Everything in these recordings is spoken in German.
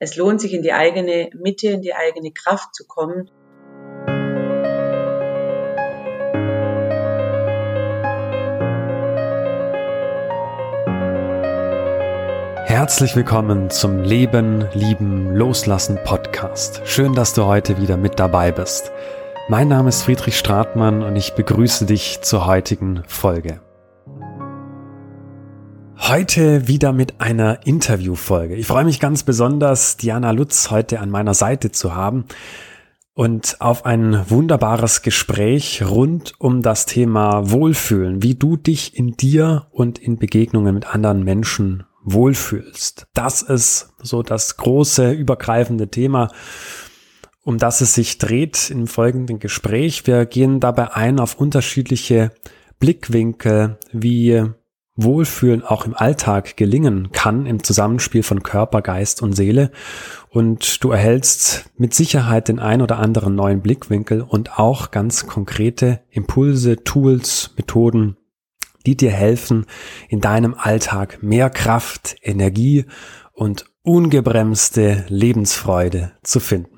Es lohnt sich in die eigene Mitte, in die eigene Kraft zu kommen. Herzlich willkommen zum Leben, Lieben, Loslassen Podcast. Schön, dass du heute wieder mit dabei bist. Mein Name ist Friedrich Stratmann und ich begrüße dich zur heutigen Folge. Heute wieder mit einer Interviewfolge. Ich freue mich ganz besonders, Diana Lutz heute an meiner Seite zu haben und auf ein wunderbares Gespräch rund um das Thema Wohlfühlen, wie du dich in dir und in Begegnungen mit anderen Menschen wohlfühlst. Das ist so das große übergreifende Thema, um das es sich dreht im folgenden Gespräch. Wir gehen dabei ein auf unterschiedliche Blickwinkel, wie Wohlfühlen auch im Alltag gelingen kann im Zusammenspiel von Körper, Geist und Seele. Und du erhältst mit Sicherheit den ein oder anderen neuen Blickwinkel und auch ganz konkrete Impulse, Tools, Methoden, die dir helfen, in deinem Alltag mehr Kraft, Energie und ungebremste Lebensfreude zu finden.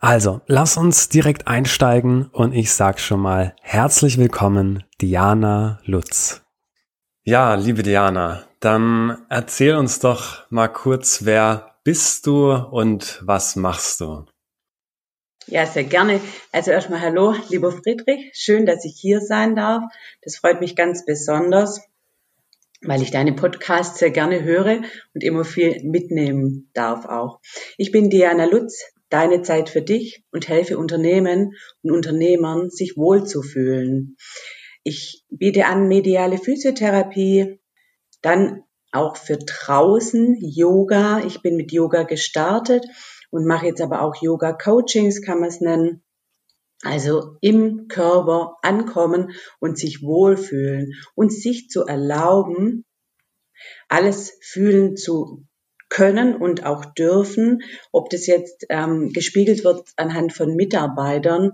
Also, lass uns direkt einsteigen und ich sag schon mal herzlich willkommen, Diana Lutz. Ja, liebe Diana, dann erzähl uns doch mal kurz, wer bist du und was machst du? Ja, sehr gerne. Also erstmal hallo, lieber Friedrich. Schön, dass ich hier sein darf. Das freut mich ganz besonders, weil ich deine Podcasts sehr gerne höre und immer viel mitnehmen darf auch. Ich bin Diana Lutz, deine Zeit für dich und helfe Unternehmen und Unternehmern, sich wohlzufühlen. Ich biete an mediale Physiotherapie, dann auch für draußen Yoga. Ich bin mit Yoga gestartet und mache jetzt aber auch Yoga Coachings, kann man es nennen. Also im Körper ankommen und sich wohlfühlen und sich zu erlauben, alles fühlen zu können und auch dürfen, ob das jetzt ähm, gespiegelt wird anhand von Mitarbeitern,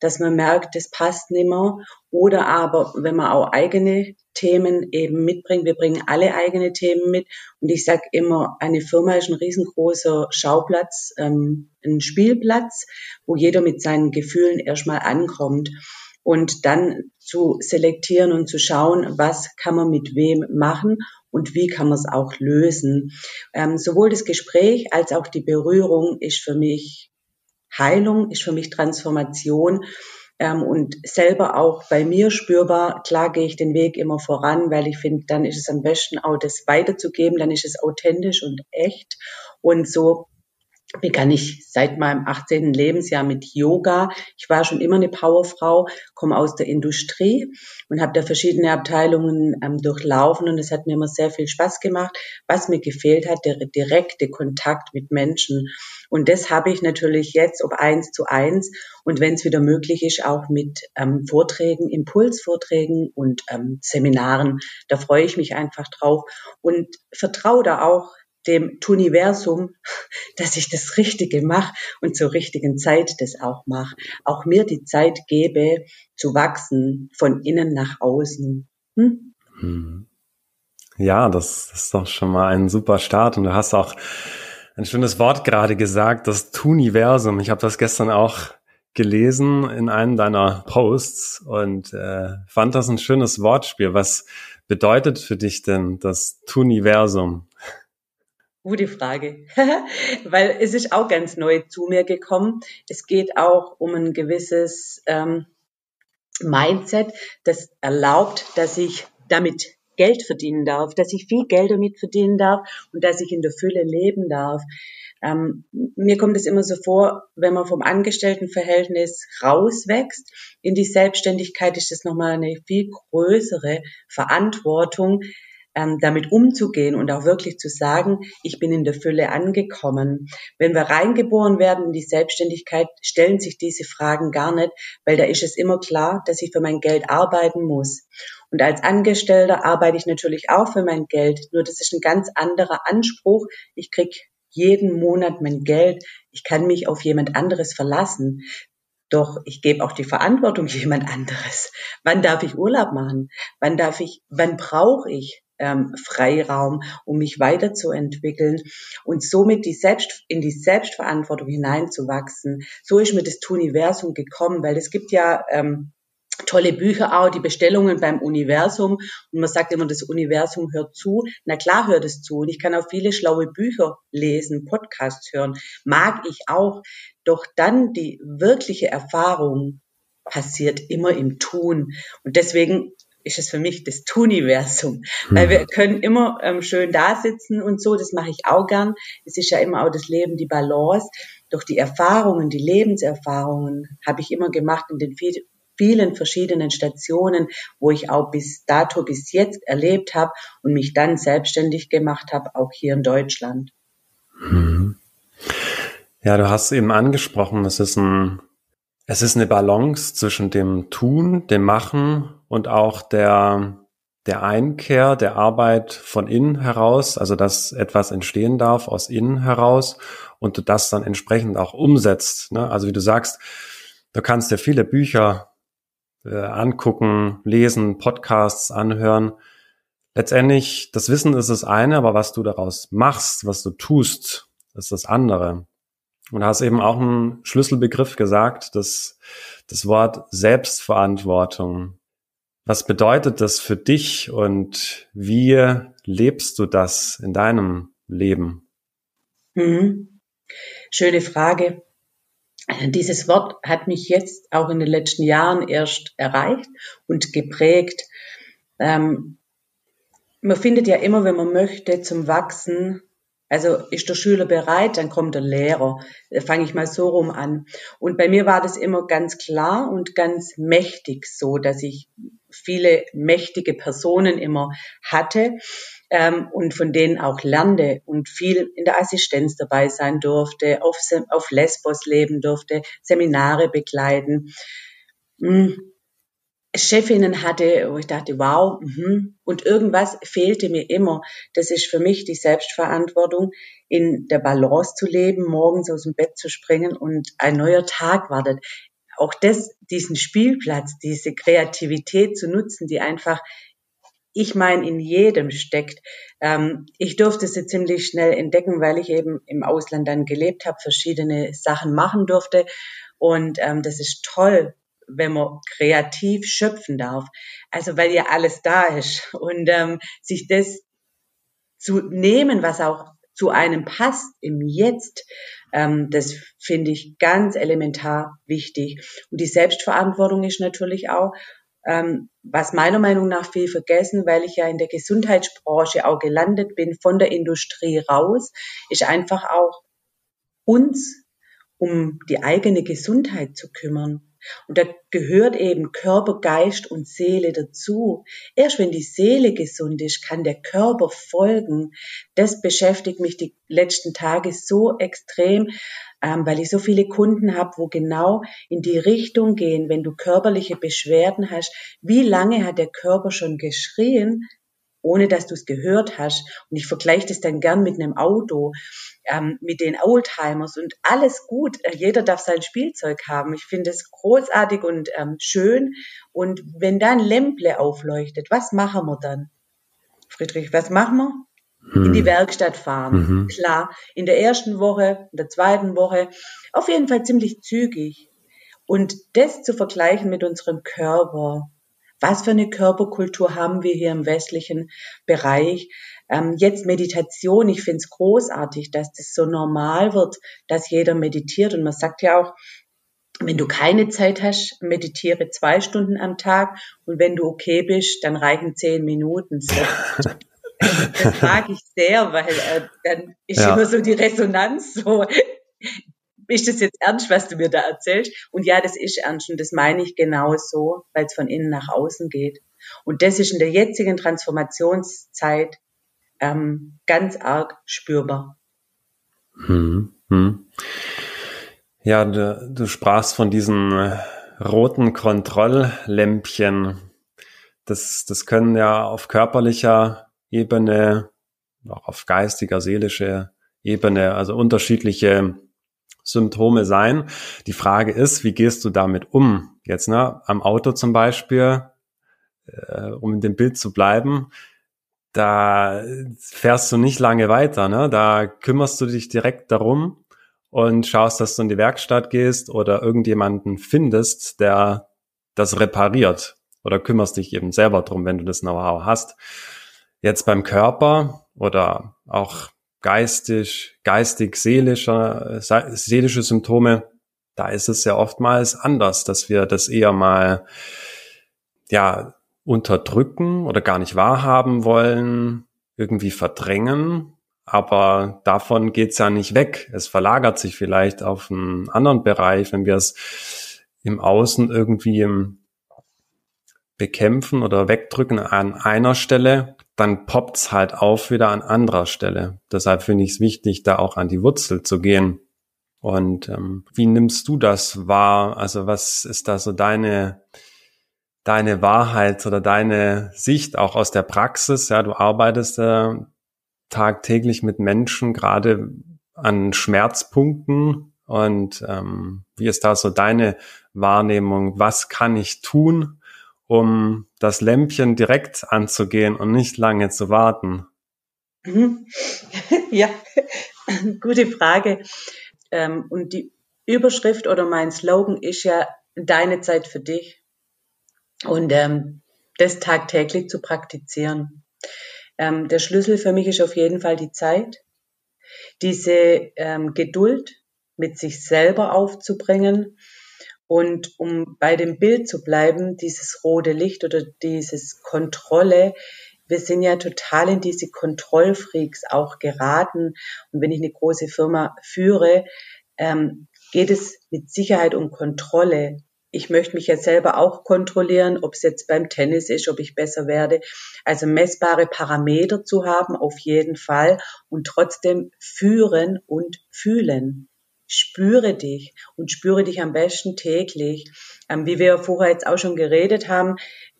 dass man merkt, das passt nimmer, oder aber wenn man auch eigene Themen eben mitbringt, wir bringen alle eigene Themen mit. Und ich sage immer, eine Firma ist ein riesengroßer Schauplatz, ähm, ein Spielplatz, wo jeder mit seinen Gefühlen erstmal ankommt. Und dann zu selektieren und zu schauen, was kann man mit wem machen und wie kann man es auch lösen. Ähm, sowohl das Gespräch als auch die Berührung ist für mich Heilung, ist für mich Transformation ähm, und selber auch bei mir spürbar. Klar gehe ich den Weg immer voran, weil ich finde, dann ist es am besten auch das weiterzugeben, dann ist es authentisch und echt und so begann ich seit meinem 18. Lebensjahr mit Yoga. Ich war schon immer eine Powerfrau, komme aus der Industrie und habe da verschiedene Abteilungen ähm, durchlaufen und es hat mir immer sehr viel Spaß gemacht. Was mir gefehlt hat, der direkte Kontakt mit Menschen. Und das habe ich natürlich jetzt, ob eins zu eins und wenn es wieder möglich ist, auch mit ähm, Vorträgen, Impulsvorträgen und ähm, Seminaren. Da freue ich mich einfach drauf und vertraue da auch dem Universum, dass ich das Richtige mache und zur richtigen Zeit das auch mache. Auch mir die Zeit gebe, zu wachsen, von innen nach außen. Hm? hm. Ja, das, das ist doch schon mal ein super Start. Und du hast auch ein schönes Wort gerade gesagt, das Tuniversum. Ich habe das gestern auch gelesen in einem deiner Posts und äh, fand das ein schönes Wortspiel. Was bedeutet für dich denn das Tuniversum? Gute Frage, weil es ist auch ganz neu zu mir gekommen. Es geht auch um ein gewisses ähm, Mindset, das erlaubt, dass ich damit Geld verdienen darf, dass ich viel Geld damit verdienen darf und dass ich in der Fülle leben darf. Ähm, mir kommt es immer so vor, wenn man vom Angestelltenverhältnis rauswächst in die Selbstständigkeit, ist das nochmal eine viel größere Verantwortung, ähm, damit umzugehen und auch wirklich zu sagen, ich bin in der Fülle angekommen. Wenn wir reingeboren werden in die Selbstständigkeit, stellen sich diese Fragen gar nicht, weil da ist es immer klar, dass ich für mein Geld arbeiten muss. Und als Angestellter arbeite ich natürlich auch für mein Geld, nur das ist ein ganz anderer Anspruch. Ich krieg jeden Monat mein Geld. Ich kann mich auf jemand anderes verlassen. Doch ich gebe auch die Verantwortung jemand anderes. Wann darf ich Urlaub machen? Wann darf ich, wann brauche ich ähm, Freiraum, um mich weiterzuentwickeln und somit die Selbst, in die Selbstverantwortung hineinzuwachsen. So ist mir das Universum gekommen, weil es gibt ja ähm, tolle Bücher auch, die Bestellungen beim Universum. Und man sagt immer, das Universum hört zu. Na klar hört es zu. Und ich kann auch viele schlaue Bücher lesen, Podcasts hören. Mag ich auch. Doch dann die wirkliche Erfahrung passiert immer im Tun. Und deswegen ist es für mich das Tuniversum. Hm. Weil wir können immer ähm, schön da sitzen und so, das mache ich auch gern. Es ist ja immer auch das Leben, die Balance. Doch die Erfahrungen, die Lebenserfahrungen habe ich immer gemacht in den vielen verschiedenen Stationen, wo ich auch bis dato, bis jetzt erlebt habe und mich dann selbstständig gemacht habe, auch hier in Deutschland. Hm. Ja, du hast eben angesprochen, es ist ein, es ist eine Balance zwischen dem Tun, dem Machen und auch der, der Einkehr der Arbeit von innen heraus, also dass etwas entstehen darf aus innen heraus und du das dann entsprechend auch umsetzt. Ne? Also wie du sagst, du kannst dir viele Bücher äh, angucken, lesen, Podcasts anhören. Letztendlich, das Wissen ist das eine, aber was du daraus machst, was du tust, ist das andere. Und du hast eben auch einen Schlüsselbegriff gesagt, das, das Wort Selbstverantwortung. Was bedeutet das für dich und wie lebst du das in deinem Leben? Mhm. Schöne Frage. Dieses Wort hat mich jetzt auch in den letzten Jahren erst erreicht und geprägt. Ähm, man findet ja immer, wenn man möchte, zum Wachsen, also ist der Schüler bereit, dann kommt der Lehrer. Fange ich mal so rum an. Und bei mir war das immer ganz klar und ganz mächtig so, dass ich viele mächtige Personen immer hatte ähm, und von denen auch lernte und viel in der Assistenz dabei sein durfte, auf, auf Lesbos leben durfte, Seminare begleiten. Mhm. Chefinnen hatte, wo ich dachte, wow, mh. und irgendwas fehlte mir immer. Das ist für mich die Selbstverantwortung, in der Balance zu leben, morgens aus dem Bett zu springen und ein neuer Tag wartet. Auch das, diesen Spielplatz, diese Kreativität zu nutzen, die einfach ich meine, in jedem steckt. Ähm, ich durfte sie ziemlich schnell entdecken, weil ich eben im Ausland dann gelebt habe, verschiedene Sachen machen durfte. Und ähm, das ist toll, wenn man kreativ schöpfen darf. Also weil ja alles da ist. Und ähm, sich das zu nehmen, was auch zu einem passt im Jetzt, ähm, das finde ich ganz elementar wichtig. Und die Selbstverantwortung ist natürlich auch, ähm, was meiner Meinung nach viel vergessen, weil ich ja in der Gesundheitsbranche auch gelandet bin, von der Industrie raus, ist einfach auch uns um die eigene Gesundheit zu kümmern. Und da gehört eben Körper, Geist und Seele dazu. Erst wenn die Seele gesund ist, kann der Körper folgen. Das beschäftigt mich die letzten Tage so extrem, ähm, weil ich so viele Kunden habe, wo genau in die Richtung gehen, wenn du körperliche Beschwerden hast. Wie lange hat der Körper schon geschrien, ohne dass du es gehört hast? Und ich vergleiche das dann gern mit einem Auto, ähm, mit den Oldtimers und alles gut. Jeder darf sein Spielzeug haben. Ich finde es großartig und ähm, schön. Und wenn da ein Lämple aufleuchtet, was machen wir dann? Friedrich, was machen wir? in die hm. Werkstatt fahren. Mhm. Klar, in der ersten Woche, in der zweiten Woche, auf jeden Fall ziemlich zügig. Und das zu vergleichen mit unserem Körper. Was für eine Körperkultur haben wir hier im westlichen Bereich? Ähm, jetzt Meditation, ich finde es großartig, dass das so normal wird, dass jeder meditiert. Und man sagt ja auch, wenn du keine Zeit hast, meditiere zwei Stunden am Tag. Und wenn du okay bist, dann reichen zehn Minuten. So. Das mag ich sehr, weil äh, dann ist ja. immer so die Resonanz so, ist das jetzt ernst, was du mir da erzählst? Und ja, das ist ernst und das meine ich genau so, weil es von innen nach außen geht. Und das ist in der jetzigen Transformationszeit ähm, ganz arg spürbar. Hm, hm. Ja, du, du sprachst von diesen äh, roten Kontrolllämpchen. Das, das können ja auf körperlicher Ebene, auch auf geistiger, seelischer Ebene, also unterschiedliche Symptome sein. Die Frage ist, wie gehst du damit um? Jetzt, ne, am Auto zum Beispiel, äh, um in dem Bild zu bleiben, da fährst du nicht lange weiter, ne? Da kümmerst du dich direkt darum und schaust, dass du in die Werkstatt gehst oder irgendjemanden findest, der das repariert oder kümmerst dich eben selber drum, wenn du das Know-how hast. Jetzt beim Körper oder auch geistig, geistig, seelischer, seelische Symptome, da ist es ja oftmals anders, dass wir das eher mal, ja, unterdrücken oder gar nicht wahrhaben wollen, irgendwie verdrängen. Aber davon geht's ja nicht weg. Es verlagert sich vielleicht auf einen anderen Bereich, wenn wir es im Außen irgendwie bekämpfen oder wegdrücken an einer Stelle, dann poppt's halt auf wieder an anderer Stelle. Deshalb finde ich es wichtig, da auch an die Wurzel zu gehen. Und ähm, wie nimmst du das wahr? Also was ist da so deine deine Wahrheit oder deine Sicht auch aus der Praxis? Ja, du arbeitest äh, tagtäglich mit Menschen, gerade an Schmerzpunkten. Und ähm, wie ist da so deine Wahrnehmung? Was kann ich tun, um das Lämpchen direkt anzugehen und nicht lange zu warten? Mhm. Ja, gute Frage. Ähm, und die Überschrift oder mein Slogan ist ja deine Zeit für dich. Und ähm, das tagtäglich zu praktizieren. Ähm, der Schlüssel für mich ist auf jeden Fall die Zeit, diese Geduld mit sich selber aufzubringen und um bei dem Bild zu bleiben, dieses rote Licht oder dieses Kontrolle, wir sind ja total in diese Kontrollfreaks auch geraten. Und wenn ich eine große Firma führe, ähm, geht es mit Sicherheit um Kontrolle. Ich möchte mich ja selber auch kontrollieren, ob es jetzt beim Tennis ist, ob ich besser werde. Also messbare Parameter zu haben, auf jeden Fall. Und trotzdem führen und fühlen spüre dich und spüre dich am besten täglich. Ähm, wie wir vorher jetzt auch schon geredet haben,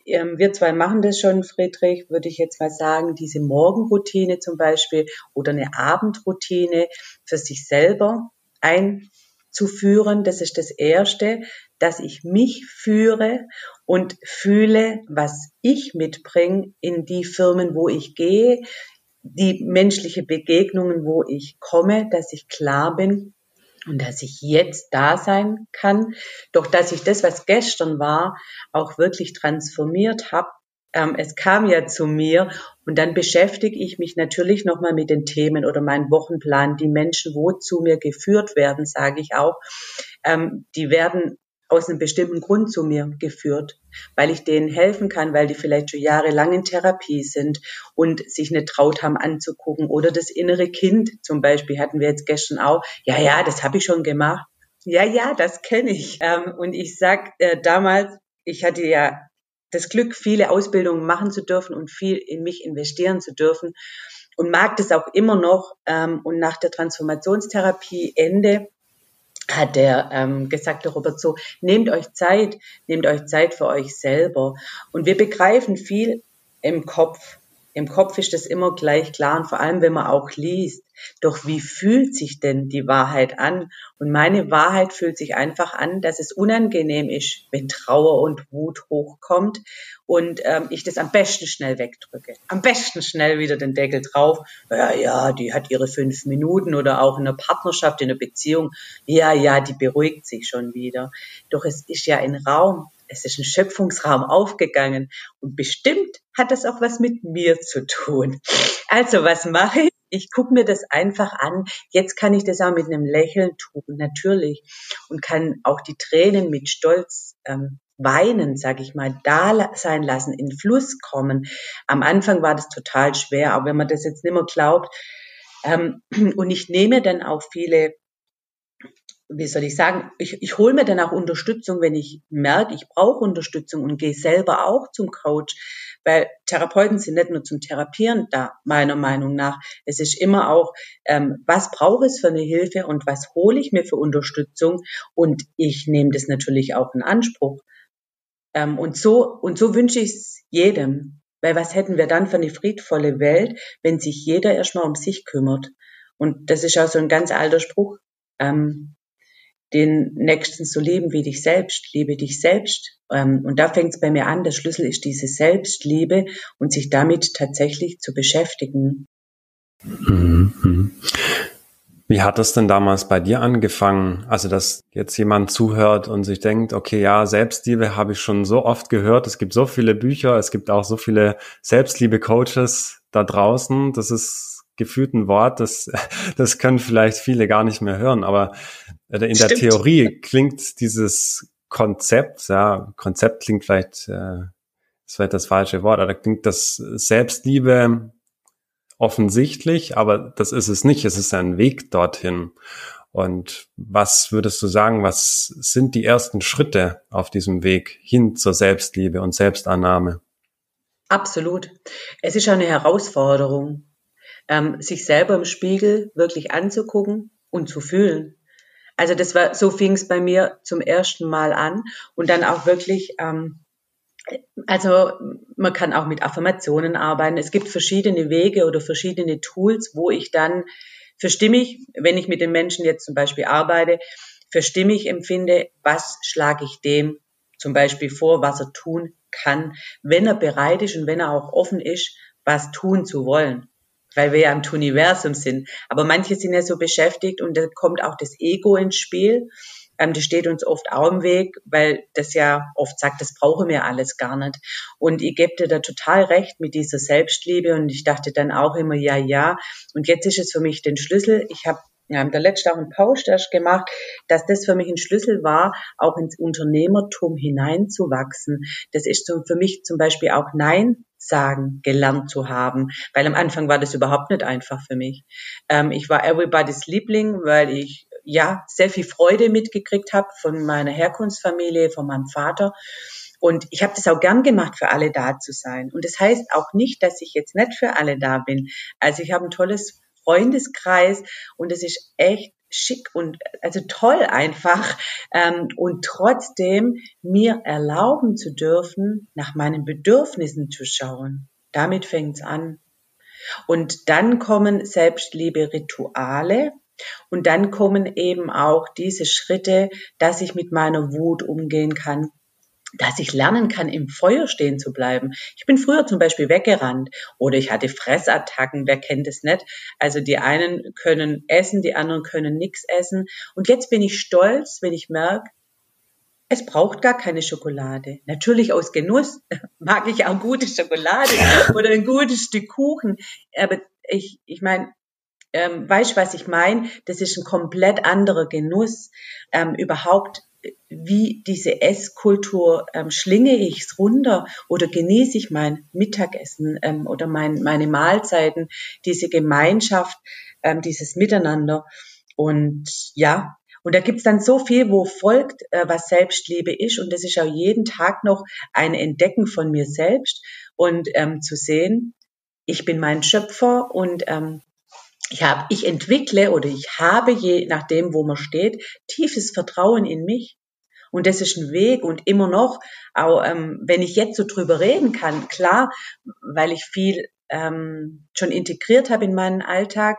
ähm, wir zwei machen das schon, Friedrich, würde ich jetzt mal sagen, diese Morgenroutine zum Beispiel oder eine Abendroutine für sich selber einzuführen. Das ist das Erste, dass ich mich führe und fühle, was ich mitbringe in die Firmen, wo ich gehe, die menschliche Begegnungen, wo ich komme, dass ich klar bin, und dass ich jetzt da sein kann, doch dass ich das, was gestern war, auch wirklich transformiert habe. Ähm, es kam ja zu mir und dann beschäftige ich mich natürlich nochmal mit den Themen oder meinen Wochenplan. Die Menschen, wo zu mir geführt werden, sage ich auch, ähm, die werden aus einem bestimmten Grund zu mir geführt, weil ich denen helfen kann, weil die vielleicht schon jahrelang in Therapie sind und sich nicht traut haben anzugucken. Oder das innere Kind zum Beispiel hatten wir jetzt gestern auch. Ja, ja, das habe ich schon gemacht. Ja, ja, das kenne ich. Ähm, und ich sag äh, damals, ich hatte ja das Glück, viele Ausbildungen machen zu dürfen und viel in mich investieren zu dürfen und mag das auch immer noch. Ähm, und nach der Transformationstherapie Ende hat der ähm, gesagt, der Robert so, nehmt euch Zeit, nehmt euch Zeit für euch selber. Und wir begreifen viel im Kopf. Im Kopf ist das immer gleich klar und vor allem, wenn man auch liest. Doch wie fühlt sich denn die Wahrheit an? Und meine Wahrheit fühlt sich einfach an, dass es unangenehm ist, wenn Trauer und Wut hochkommt und ähm, ich das am besten schnell wegdrücke. Am besten schnell wieder den Deckel drauf. Ja, ja, die hat ihre fünf Minuten oder auch in einer Partnerschaft, in einer Beziehung. Ja, ja, die beruhigt sich schon wieder. Doch es ist ja ein Raum, es ist ein Schöpfungsraum aufgegangen und bestimmt hat das auch was mit mir zu tun. Also was mache ich? Ich gucke mir das einfach an. Jetzt kann ich das auch mit einem Lächeln tun, natürlich. Und kann auch die Tränen mit Stolz ähm, weinen, sag ich mal, da sein lassen, in Fluss kommen. Am Anfang war das total schwer, aber wenn man das jetzt nicht mehr glaubt, ähm, und ich nehme dann auch viele wie soll ich sagen, ich, ich hole mir dann auch Unterstützung, wenn ich merke, ich brauche Unterstützung und gehe selber auch zum Coach, weil Therapeuten sind nicht nur zum Therapieren da, meiner Meinung nach. Es ist immer auch, ähm, was brauche ich für eine Hilfe und was hole ich mir für Unterstützung und ich nehme das natürlich auch in Anspruch. Ähm, und so und so wünsche ich es jedem, weil was hätten wir dann für eine friedvolle Welt, wenn sich jeder erstmal um sich kümmert? Und das ist auch so ein ganz alter Spruch. Ähm, den Nächsten so lieben wie dich selbst, liebe dich selbst. Ähm, und da fängt es bei mir an, der Schlüssel ist diese Selbstliebe und sich damit tatsächlich zu beschäftigen. Mhm. Wie hat das denn damals bei dir angefangen? Also, dass jetzt jemand zuhört und sich denkt, okay, ja, Selbstliebe habe ich schon so oft gehört. Es gibt so viele Bücher, es gibt auch so viele Selbstliebe-Coaches da draußen. Das ist gefühlt ein Wort, das, das können vielleicht viele gar nicht mehr hören. Aber äh, in Stimmt. der Theorie klingt dieses Konzept, ja, Konzept klingt vielleicht, äh, das wäre das falsche Wort, aber klingt das Selbstliebe offensichtlich, aber das ist es nicht. Es ist ein Weg dorthin. Und was würdest du sagen, was sind die ersten Schritte auf diesem Weg hin zur Selbstliebe und Selbstannahme? Absolut. Es ist eine Herausforderung, ähm, sich selber im Spiegel wirklich anzugucken und zu fühlen. Also das war, so fing es bei mir zum ersten Mal an und dann auch wirklich ähm, also man kann auch mit Affirmationen arbeiten. Es gibt verschiedene Wege oder verschiedene Tools, wo ich dann für stimmig, wenn ich mit den Menschen jetzt zum Beispiel arbeite, für stimmig empfinde, was schlage ich dem zum Beispiel vor, was er tun kann, wenn er bereit ist und wenn er auch offen ist, was tun zu wollen. Weil wir ja im Universum sind. Aber manche sind ja so beschäftigt und da kommt auch das Ego ins Spiel. Ähm, das steht uns oft auch im Weg, weil das ja oft sagt, das brauchen wir alles gar nicht. Und ich gebe dir da total recht mit dieser Selbstliebe und ich dachte dann auch immer, ja, ja. Und jetzt ist es für mich den Schlüssel. Ich habe wir haben der letzte auch einen Post erst gemacht, dass das für mich ein Schlüssel war, auch ins Unternehmertum hineinzuwachsen. Das ist so für mich zum Beispiel auch Nein sagen gelernt zu haben, weil am Anfang war das überhaupt nicht einfach für mich. Ähm, ich war everybody's Liebling, weil ich ja sehr viel Freude mitgekriegt habe von meiner Herkunftsfamilie, von meinem Vater. Und ich habe das auch gern gemacht, für alle da zu sein. Und das heißt auch nicht, dass ich jetzt nicht für alle da bin. Also ich habe ein tolles Freundeskreis und es ist echt schick und also toll einfach ähm, und trotzdem mir erlauben zu dürfen, nach meinen Bedürfnissen zu schauen. Damit fängt's an. Und dann kommen Selbstliebe-Rituale, und dann kommen eben auch diese Schritte, dass ich mit meiner Wut umgehen kann, dass ich lernen kann, im Feuer stehen zu bleiben. Ich bin früher zum Beispiel weggerannt oder ich hatte Fressattacken, wer kennt es nicht? Also die einen können essen, die anderen können nichts essen. Und jetzt bin ich stolz, wenn ich merke, es braucht gar keine Schokolade. Natürlich aus Genuss mag ich auch gute Schokolade oder ein gutes Stück Kuchen. Aber ich, ich meine, ähm, weißt was ich meine? Das ist ein komplett anderer Genuss. Ähm, überhaupt, wie diese Esskultur, ähm, schlinge ich es runter oder genieße ich mein Mittagessen ähm, oder mein, meine Mahlzeiten, diese Gemeinschaft, ähm, dieses Miteinander. Und ja, und da gibt's dann so viel, wo folgt, äh, was Selbstliebe ist. Und das ist auch jeden Tag noch ein Entdecken von mir selbst und ähm, zu sehen, ich bin mein Schöpfer und ähm, ich habe, ich entwickle oder ich habe je nachdem, wo man steht, tiefes Vertrauen in mich. Und das ist ein Weg und immer noch, auch ähm, wenn ich jetzt so drüber reden kann, klar, weil ich viel ähm, schon integriert habe in meinen Alltag,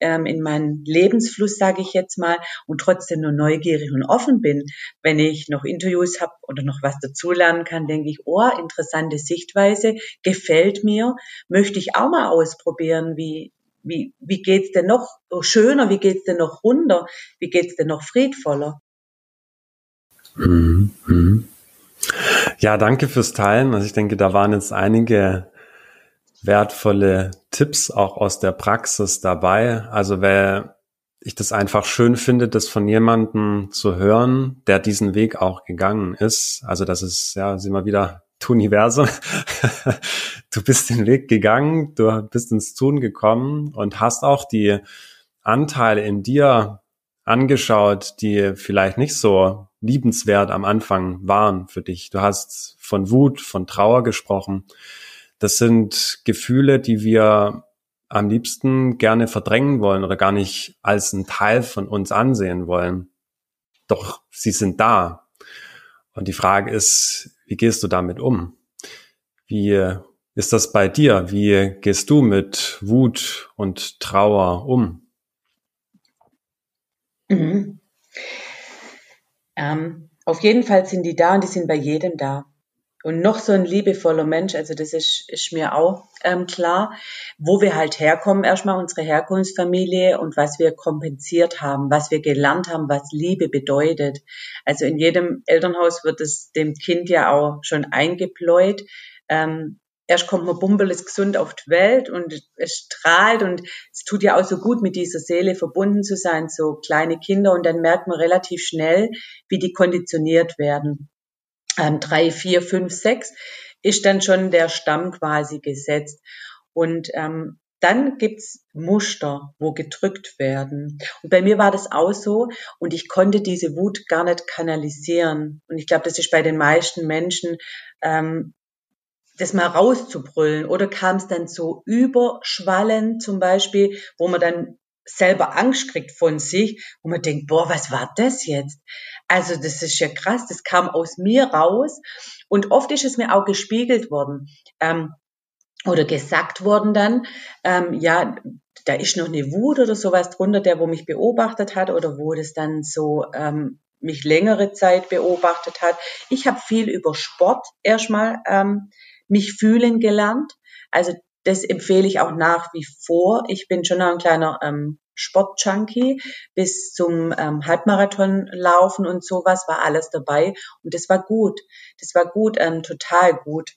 ähm, in meinen Lebensfluss, sage ich jetzt mal, und trotzdem nur neugierig und offen bin. Wenn ich noch Interviews habe oder noch was dazulernen kann, denke ich, oh, interessante Sichtweise, gefällt mir, möchte ich auch mal ausprobieren, wie, wie, wie geht's denn noch schöner, wie geht's denn noch runder, wie geht's denn noch friedvoller? Mhm, mhm. Ja, danke fürs Teilen. Also ich denke, da waren jetzt einige wertvolle Tipps auch aus der Praxis dabei. Also wer ich das einfach schön finde, das von jemandem zu hören, der diesen Weg auch gegangen ist. Also das ist, ja, sind wir wieder Universum. du bist den Weg gegangen, du bist ins Tun gekommen und hast auch die Anteile in dir angeschaut, die vielleicht nicht so liebenswert am Anfang waren für dich. Du hast von Wut, von Trauer gesprochen. Das sind Gefühle, die wir am liebsten gerne verdrängen wollen oder gar nicht als ein Teil von uns ansehen wollen. Doch sie sind da. Und die Frage ist, wie gehst du damit um? Wie ist das bei dir? Wie gehst du mit Wut und Trauer um? Mhm. Ähm, auf jeden Fall sind die da und die sind bei jedem da. Und noch so ein liebevoller Mensch, also das ist, ist mir auch ähm, klar, wo wir halt herkommen, erstmal unsere Herkunftsfamilie und was wir kompensiert haben, was wir gelernt haben, was Liebe bedeutet. Also in jedem Elternhaus wird es dem Kind ja auch schon eingepläut. Ähm, erst kommt man bumbelig gesund auf die Welt und es strahlt und es tut ja auch so gut, mit dieser Seele verbunden zu sein, so kleine Kinder und dann merkt man relativ schnell, wie die konditioniert werden ähm, drei, vier, fünf, sechs ist dann schon der Stamm quasi gesetzt. Und ähm, dann gibt's Muster, wo gedrückt werden. Und bei mir war das auch so und ich konnte diese Wut gar nicht kanalisieren. Und ich glaube, das ist bei den meisten Menschen, ähm, das mal rauszubrüllen. Oder kam es dann so überschwallen zum Beispiel, wo man dann selber Angst kriegt von sich, wo man denkt, boah, was war das jetzt? Also das ist ja krass, das kam aus mir raus und oft ist es mir auch gespiegelt worden ähm, oder gesagt worden dann, ähm, ja, da ist noch eine Wut oder sowas drunter, der wo mich beobachtet hat oder wo das dann so ähm, mich längere Zeit beobachtet hat. Ich habe viel über Sport erstmal ähm, mich fühlen gelernt. Also das empfehle ich auch nach wie vor. Ich bin schon ein kleiner ähm, Sportjunkie bis zum ähm, Halbmarathon laufen und sowas war alles dabei und das war gut. Das war gut, ähm, total gut.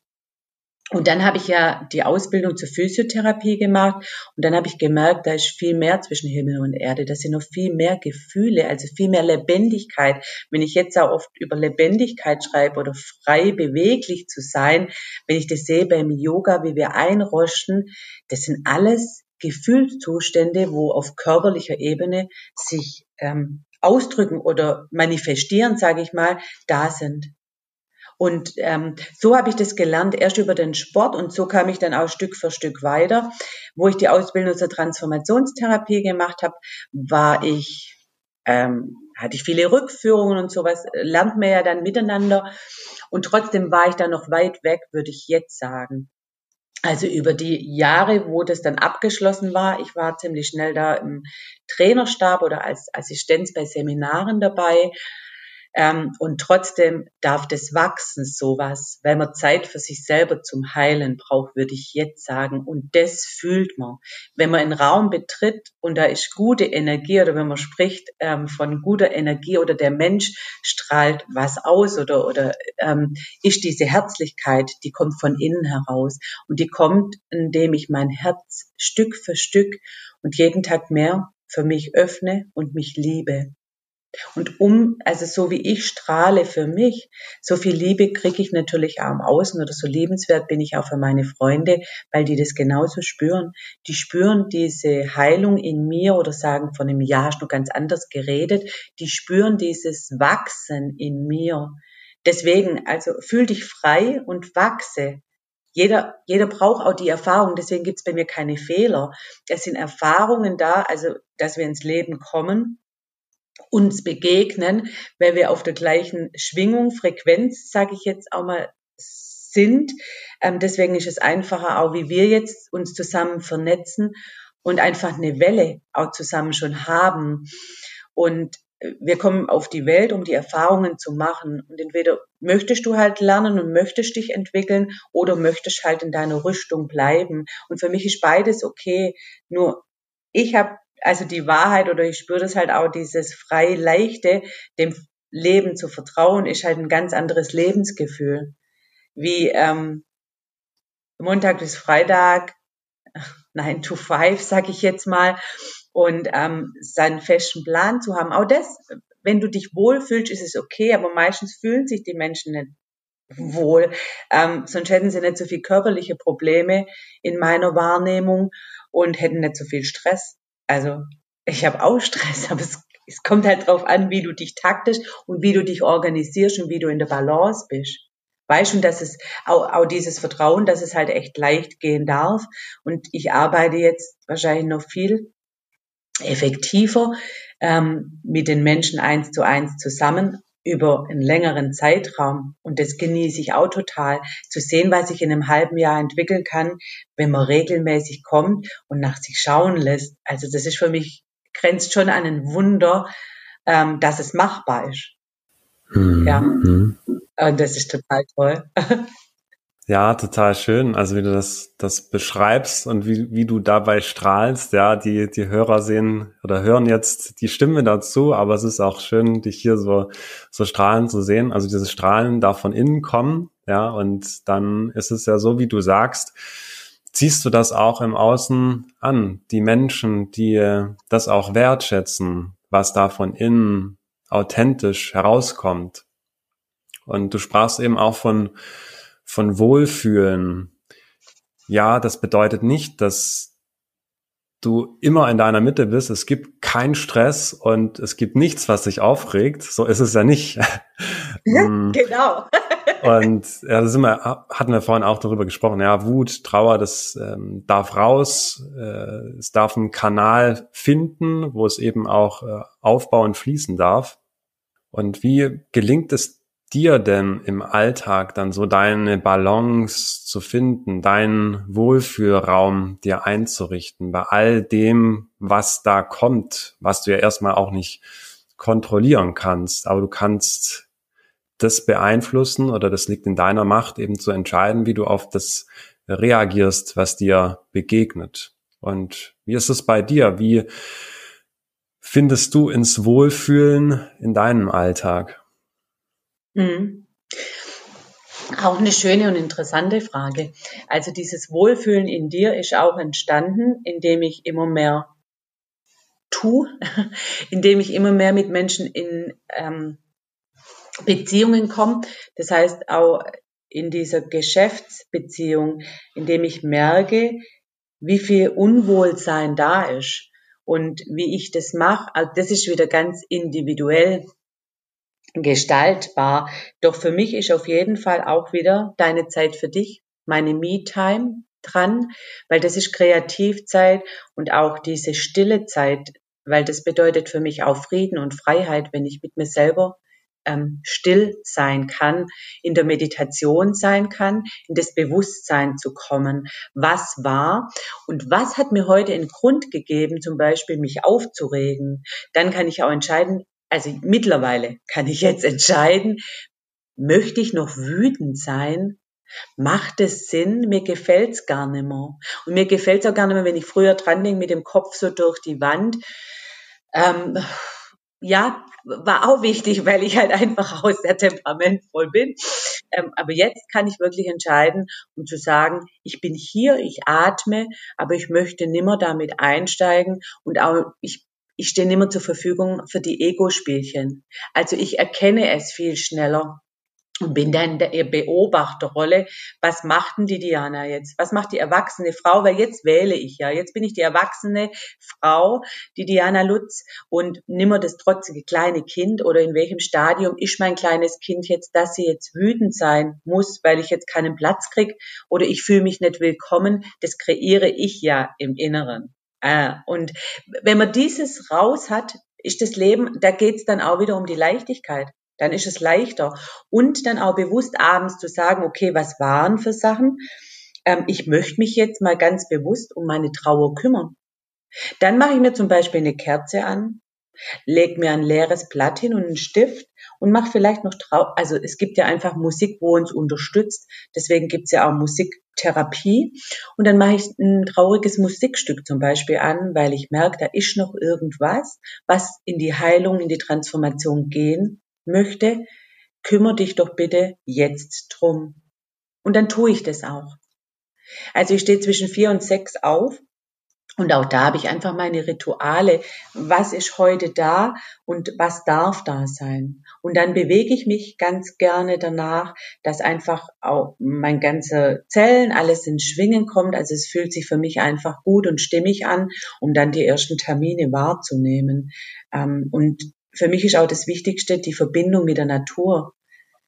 Und dann habe ich ja die Ausbildung zur Physiotherapie gemacht und dann habe ich gemerkt, da ist viel mehr zwischen Himmel und Erde. Da sind noch viel mehr Gefühle, also viel mehr Lebendigkeit. Wenn ich jetzt auch oft über Lebendigkeit schreibe oder frei beweglich zu sein, wenn ich das sehe beim Yoga, wie wir einroschen, das sind alles Gefühlszustände, wo auf körperlicher Ebene sich ähm, ausdrücken oder manifestieren, sage ich mal, da sind. Und ähm, so habe ich das gelernt, erst über den Sport und so kam ich dann auch Stück für Stück weiter. Wo ich die Ausbildung zur Transformationstherapie gemacht habe, war ich, ähm, hatte ich viele Rückführungen und sowas, lernt man ja dann miteinander. Und trotzdem war ich da noch weit weg, würde ich jetzt sagen. Also über die Jahre, wo das dann abgeschlossen war, ich war ziemlich schnell da im Trainerstab oder als Assistenz bei Seminaren dabei, ähm, und trotzdem darf das wachsen, sowas, weil man Zeit für sich selber zum Heilen braucht, würde ich jetzt sagen. Und das fühlt man. Wenn man einen Raum betritt und da ist gute Energie oder wenn man spricht ähm, von guter Energie oder der Mensch strahlt was aus oder, oder ähm, ist diese Herzlichkeit, die kommt von innen heraus. Und die kommt, indem ich mein Herz Stück für Stück und jeden Tag mehr für mich öffne und mich liebe. Und um, also so wie ich strahle für mich, so viel Liebe kriege ich natürlich auch im Außen oder so liebenswert bin ich auch für meine Freunde, weil die das genauso spüren. Die spüren diese Heilung in mir oder sagen, von einem Jahr hast du ganz anders geredet. Die spüren dieses Wachsen in mir. Deswegen, also fühl dich frei und wachse. Jeder, jeder braucht auch die Erfahrung, deswegen gibt's bei mir keine Fehler. Es sind Erfahrungen da, also dass wir ins Leben kommen uns begegnen, weil wir auf der gleichen Schwingung, Frequenz, sage ich jetzt auch mal, sind. Ähm, deswegen ist es einfacher, auch wie wir jetzt uns zusammen vernetzen und einfach eine Welle auch zusammen schon haben. Und äh, wir kommen auf die Welt, um die Erfahrungen zu machen. Und entweder möchtest du halt lernen und möchtest dich entwickeln oder möchtest halt in deiner Rüstung bleiben. Und für mich ist beides okay. Nur ich habe also die Wahrheit oder ich spüre das halt auch, dieses frei leichte, dem Leben zu vertrauen, ist halt ein ganz anderes Lebensgefühl. Wie ähm, Montag bis Freitag, 9 to 5, sag ich jetzt mal, und ähm, seinen festen Plan zu haben. Auch das, wenn du dich wohlfühlst, ist es okay, aber meistens fühlen sich die Menschen nicht wohl. Ähm, sonst hätten sie nicht so viel körperliche Probleme in meiner Wahrnehmung und hätten nicht so viel Stress. Also ich habe auch Stress, aber es, es kommt halt drauf an, wie du dich taktisch und wie du dich organisierst und wie du in der Balance bist. Weißt du, dass es auch, auch dieses Vertrauen, dass es halt echt leicht gehen darf. Und ich arbeite jetzt wahrscheinlich noch viel effektiver ähm, mit den Menschen eins zu eins zusammen über einen längeren Zeitraum. Und das genieße ich auch total, zu sehen, was sich in einem halben Jahr entwickeln kann, wenn man regelmäßig kommt und nach sich schauen lässt. Also das ist für mich, grenzt schon an ein Wunder, ähm, dass es machbar ist. Mhm. Ja. Und das ist total toll. Ja, total schön. Also wie du das, das beschreibst und wie, wie du dabei strahlst. Ja, die, die Hörer sehen oder hören jetzt die Stimme dazu, aber es ist auch schön, dich hier so, so strahlen zu sehen. Also dieses Strahlen darf von innen kommen. Ja, und dann ist es ja so, wie du sagst, ziehst du das auch im Außen an. Die Menschen, die das auch wertschätzen, was da von innen authentisch herauskommt. Und du sprachst eben auch von, von Wohlfühlen. Ja, das bedeutet nicht, dass du immer in deiner Mitte bist. Es gibt keinen Stress und es gibt nichts, was dich aufregt. So ist es ja nicht. Mm. genau. und ja, da sind wir, hatten wir vorhin auch darüber gesprochen. Ja, Wut, Trauer, das ähm, darf raus. Äh, es darf einen Kanal finden, wo es eben auch äh, aufbauen, fließen darf. Und wie gelingt es dir denn im Alltag dann so deine Balance zu finden, deinen Wohlfühlraum dir einzurichten bei all dem, was da kommt, was du ja erstmal auch nicht kontrollieren kannst, aber du kannst das beeinflussen oder das liegt in deiner Macht eben zu entscheiden, wie du auf das reagierst, was dir begegnet. Und wie ist es bei dir? Wie findest du ins Wohlfühlen in deinem Alltag? Mhm. Auch eine schöne und interessante Frage. Also dieses Wohlfühlen in dir ist auch entstanden, indem ich immer mehr tue, indem ich immer mehr mit Menschen in ähm, Beziehungen komme. Das heißt auch in dieser Geschäftsbeziehung, indem ich merke, wie viel Unwohlsein da ist und wie ich das mache. Also das ist wieder ganz individuell gestaltbar. Doch für mich ist auf jeden Fall auch wieder deine Zeit für dich, meine Me-Time dran, weil das ist Kreativzeit und auch diese stille Zeit, weil das bedeutet für mich auch Frieden und Freiheit, wenn ich mit mir selber ähm, still sein kann, in der Meditation sein kann, in das Bewusstsein zu kommen, was war und was hat mir heute einen Grund gegeben, zum Beispiel mich aufzuregen. Dann kann ich auch entscheiden, also mittlerweile kann ich jetzt entscheiden, möchte ich noch wütend sein? Macht es Sinn? Mir gefällt's gar nicht mehr. Und mir gefällt's auch gar nicht mehr, wenn ich früher dran denke, mit dem Kopf so durch die Wand. Ähm, ja, war auch wichtig, weil ich halt einfach auch sehr temperamentvoll bin. Ähm, aber jetzt kann ich wirklich entscheiden, um zu sagen, ich bin hier, ich atme, aber ich möchte nimmer damit einsteigen und auch ich ich stehe nicht mehr zur Verfügung für die Ego-Spielchen. Also ich erkenne es viel schneller und bin dann in der Beobachterrolle. Was macht denn die Diana jetzt? Was macht die erwachsene Frau? Weil jetzt wähle ich ja. Jetzt bin ich die erwachsene Frau, die Diana Lutz und nimmer das trotzige kleine Kind oder in welchem Stadium ist mein kleines Kind jetzt, dass sie jetzt wütend sein muss, weil ich jetzt keinen Platz krieg oder ich fühle mich nicht willkommen. Das kreiere ich ja im Inneren. Äh, und wenn man dieses raus hat, ist das Leben, da geht's dann auch wieder um die Leichtigkeit. Dann ist es leichter. Und dann auch bewusst abends zu sagen, okay, was waren für Sachen? Ähm, ich möchte mich jetzt mal ganz bewusst um meine Trauer kümmern. Dann mache ich mir zum Beispiel eine Kerze an, leg mir ein leeres Blatt hin und einen Stift und mach vielleicht noch trau also es gibt ja einfach Musik, wo uns unterstützt. Deswegen gibt's ja auch Musiktherapie. Und dann mache ich ein trauriges Musikstück zum Beispiel an, weil ich merke, da ist noch irgendwas, was in die Heilung, in die Transformation gehen möchte. Kümmer dich doch bitte jetzt drum. Und dann tue ich das auch. Also ich stehe zwischen vier und sechs auf und auch da habe ich einfach meine Rituale. Was ist heute da und was darf da sein? Und dann bewege ich mich ganz gerne danach, dass einfach auch mein ganze Zellen alles in Schwingen kommt. Also es fühlt sich für mich einfach gut und stimmig an, um dann die ersten Termine wahrzunehmen. Ähm, und für mich ist auch das Wichtigste die Verbindung mit der Natur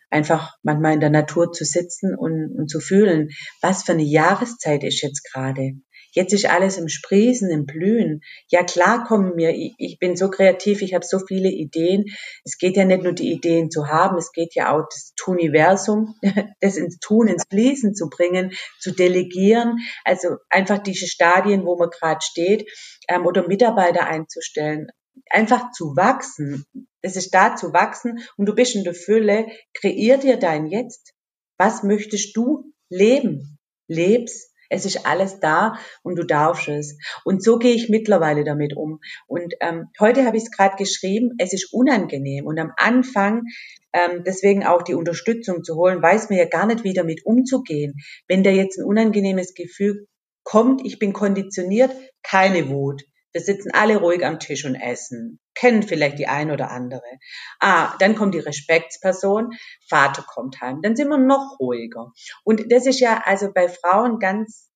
einfach manchmal in der Natur zu sitzen und, und zu fühlen, was für eine Jahreszeit ist jetzt gerade. Jetzt ist alles im Sprießen, im Blühen. Ja, klar kommen mir, ich, bin so kreativ, ich habe so viele Ideen. Es geht ja nicht nur die Ideen zu haben, es geht ja auch das Universum, das ins Tun, ins Fließen zu bringen, zu delegieren. Also einfach diese Stadien, wo man gerade steht, ähm, oder Mitarbeiter einzustellen einfach zu wachsen. Es ist da zu wachsen und du bist in der Fülle. Kreier dir dein Jetzt. Was möchtest du leben? Lebst. Es ist alles da und du darfst es. Und so gehe ich mittlerweile damit um. Und ähm, heute habe ich es gerade geschrieben, es ist unangenehm. Und am Anfang, ähm, deswegen auch die Unterstützung zu holen, weiß man ja gar nicht, wie damit umzugehen. Wenn da jetzt ein unangenehmes Gefühl kommt, ich bin konditioniert, keine Wut. Wir sitzen alle ruhig am Tisch und essen. Kennen vielleicht die ein oder andere. Ah, dann kommt die Respektsperson, Vater kommt heim. Dann sind wir noch ruhiger. Und das ist ja also bei Frauen ganz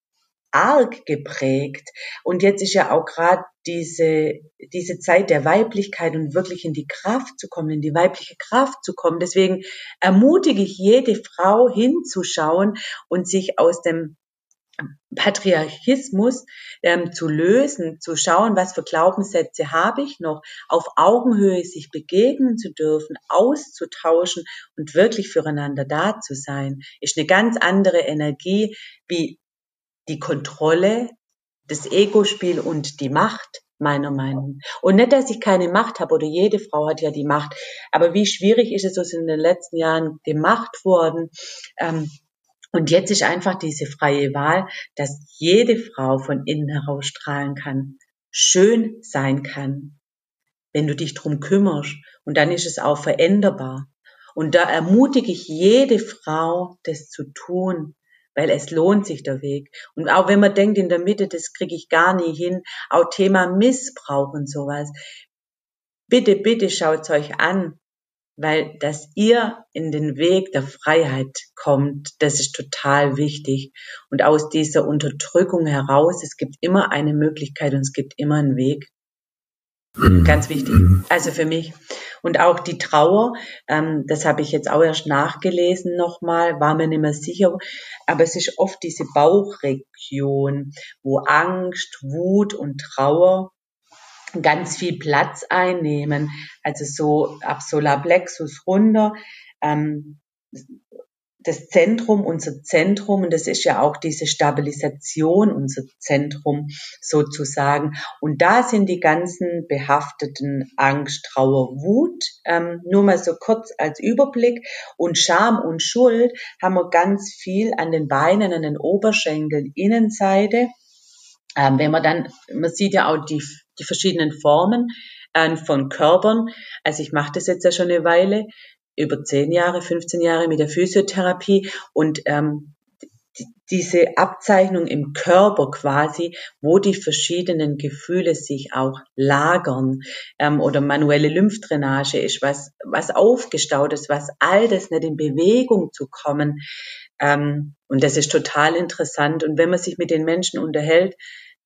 arg geprägt. Und jetzt ist ja auch gerade diese, diese Zeit der Weiblichkeit und wirklich in die Kraft zu kommen, in die weibliche Kraft zu kommen. Deswegen ermutige ich jede Frau hinzuschauen und sich aus dem Patriarchismus ähm, zu lösen, zu schauen, was für Glaubenssätze habe ich noch, auf Augenhöhe sich begegnen zu dürfen, auszutauschen und wirklich füreinander da zu sein, ist eine ganz andere Energie wie die Kontrolle, das Ego-Spiel und die Macht meiner Meinung. Und nicht, dass ich keine Macht habe oder jede Frau hat ja die Macht, aber wie schwierig ist es uns in den letzten Jahren gemacht worden, ähm, und jetzt ist einfach diese freie Wahl, dass jede Frau von innen heraus strahlen kann, schön sein kann, wenn du dich drum kümmerst. Und dann ist es auch veränderbar. Und da ermutige ich jede Frau, das zu tun, weil es lohnt sich der Weg. Und auch wenn man denkt, in der Mitte, das kriege ich gar nie hin, auch Thema Missbrauch und sowas. Bitte, bitte schaut's euch an weil dass ihr in den Weg der Freiheit kommt, das ist total wichtig. Und aus dieser Unterdrückung heraus, es gibt immer eine Möglichkeit und es gibt immer einen Weg. Mhm. Ganz wichtig. Mhm. Also für mich. Und auch die Trauer, ähm, das habe ich jetzt auch erst nachgelesen nochmal, war mir nicht mehr sicher, aber es ist oft diese Bauchregion, wo Angst, Wut und Trauer ganz viel Platz einnehmen, also so ab Solarplexus runter. Ähm, das Zentrum, unser Zentrum, und das ist ja auch diese Stabilisation, unser Zentrum sozusagen. Und da sind die ganzen behafteten Angst, Trauer, Wut, ähm, nur mal so kurz als Überblick. Und Scham und Schuld haben wir ganz viel an den Beinen, an den Oberschenkeln, Innenseite. Ähm, wenn man dann, man sieht ja auch die die verschiedenen Formen äh, von Körpern. Also ich mache das jetzt ja schon eine Weile, über 10 Jahre, 15 Jahre mit der Physiotherapie und ähm, diese Abzeichnung im Körper quasi, wo die verschiedenen Gefühle sich auch lagern ähm, oder manuelle Lymphdrainage ist, was, was aufgestaut ist, was all das nicht in Bewegung zu kommen. Ähm, und das ist total interessant. Und wenn man sich mit den Menschen unterhält,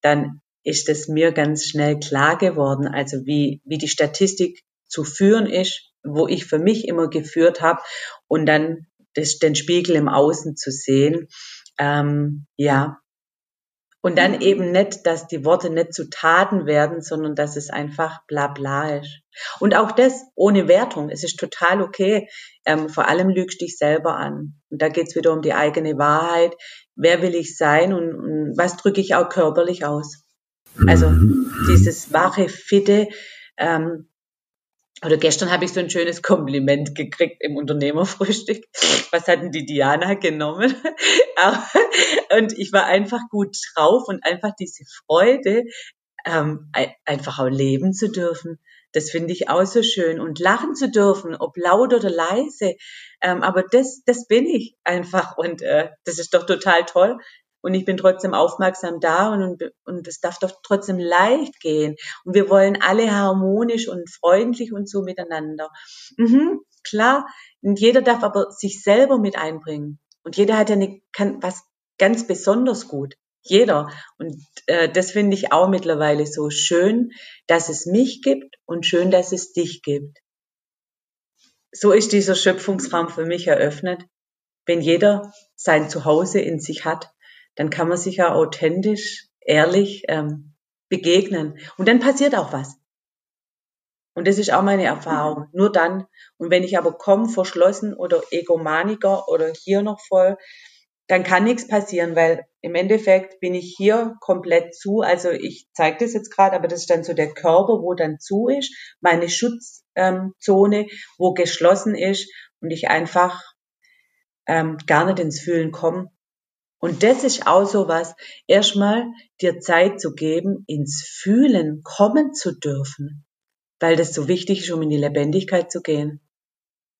dann ist es mir ganz schnell klar geworden, also wie, wie die Statistik zu führen ist, wo ich für mich immer geführt habe und dann das, den Spiegel im Außen zu sehen. Ähm, ja. Und dann eben nicht, dass die Worte nicht zu Taten werden, sondern dass es einfach bla bla ist. Und auch das ohne Wertung. Es ist total okay. Ähm, vor allem lügst dich selber an. Und da geht's wieder um die eigene Wahrheit. Wer will ich sein und, und was drücke ich auch körperlich aus? Also mhm. dieses wache, fitte, ähm, oder gestern habe ich so ein schönes Kompliment gekriegt im Unternehmerfrühstück. Was hatten die Diana genommen? und ich war einfach gut drauf und einfach diese Freude, ähm, einfach auch leben zu dürfen. Das finde ich auch so schön und lachen zu dürfen, ob laut oder leise. Ähm, aber das, das bin ich einfach und äh, das ist doch total toll und ich bin trotzdem aufmerksam da und, und es darf doch trotzdem leicht gehen. Und wir wollen alle harmonisch und freundlich und so miteinander. Mhm, klar. Und jeder darf aber sich selber mit einbringen. Und jeder hat ja eine, kann was ganz besonders gut. Jeder. Und äh, das finde ich auch mittlerweile so schön, dass es mich gibt und schön, dass es dich gibt. So ist dieser Schöpfungsraum für mich eröffnet, wenn jeder sein Zuhause in sich hat dann kann man sich ja authentisch, ehrlich ähm, begegnen. Und dann passiert auch was. Und das ist auch meine Erfahrung. Nur dann. Und wenn ich aber komme, verschlossen oder egomaniker oder hier noch voll, dann kann nichts passieren, weil im Endeffekt bin ich hier komplett zu. Also ich zeige das jetzt gerade, aber das ist dann so der Körper, wo dann zu ist, meine Schutzzone, ähm, wo geschlossen ist und ich einfach ähm, gar nicht ins Fühlen komme. Und das ist auch so was, erstmal dir Zeit zu geben, ins Fühlen kommen zu dürfen, weil das so wichtig ist, um in die Lebendigkeit zu gehen.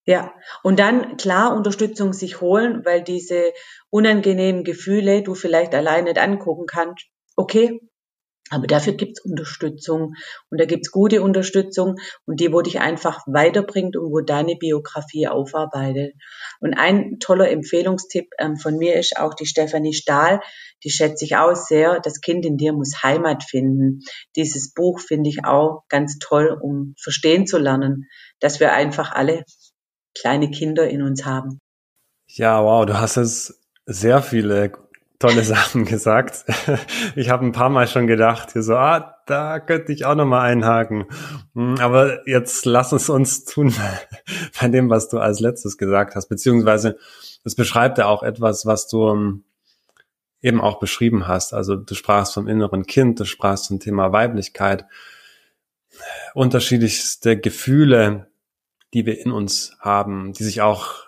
Ja, und dann klar Unterstützung sich holen, weil diese unangenehmen Gefühle du vielleicht allein nicht angucken kannst. Okay, aber dafür gibt's Unterstützung und da gibt's gute Unterstützung und die, wo dich einfach weiterbringt und wo deine Biografie aufarbeitet. Und ein toller Empfehlungstipp ähm, von mir ist auch die Stefanie Stahl, die schätze ich auch sehr. Das Kind in dir muss Heimat finden. Dieses Buch finde ich auch ganz toll, um verstehen zu lernen, dass wir einfach alle kleine Kinder in uns haben. Ja, wow, du hast es sehr viele tolle Sachen gesagt. Ich habe ein paar Mal schon gedacht, hier so, ah, da könnte ich auch noch mal einhaken. Hm, aber jetzt lass es uns tun bei dem, was du als letztes gesagt hast, beziehungsweise es beschreibt ja auch etwas, was du ähm, eben auch beschrieben hast. Also du sprachst vom inneren Kind, du sprachst zum Thema Weiblichkeit, unterschiedlichste Gefühle, die wir in uns haben, die sich auch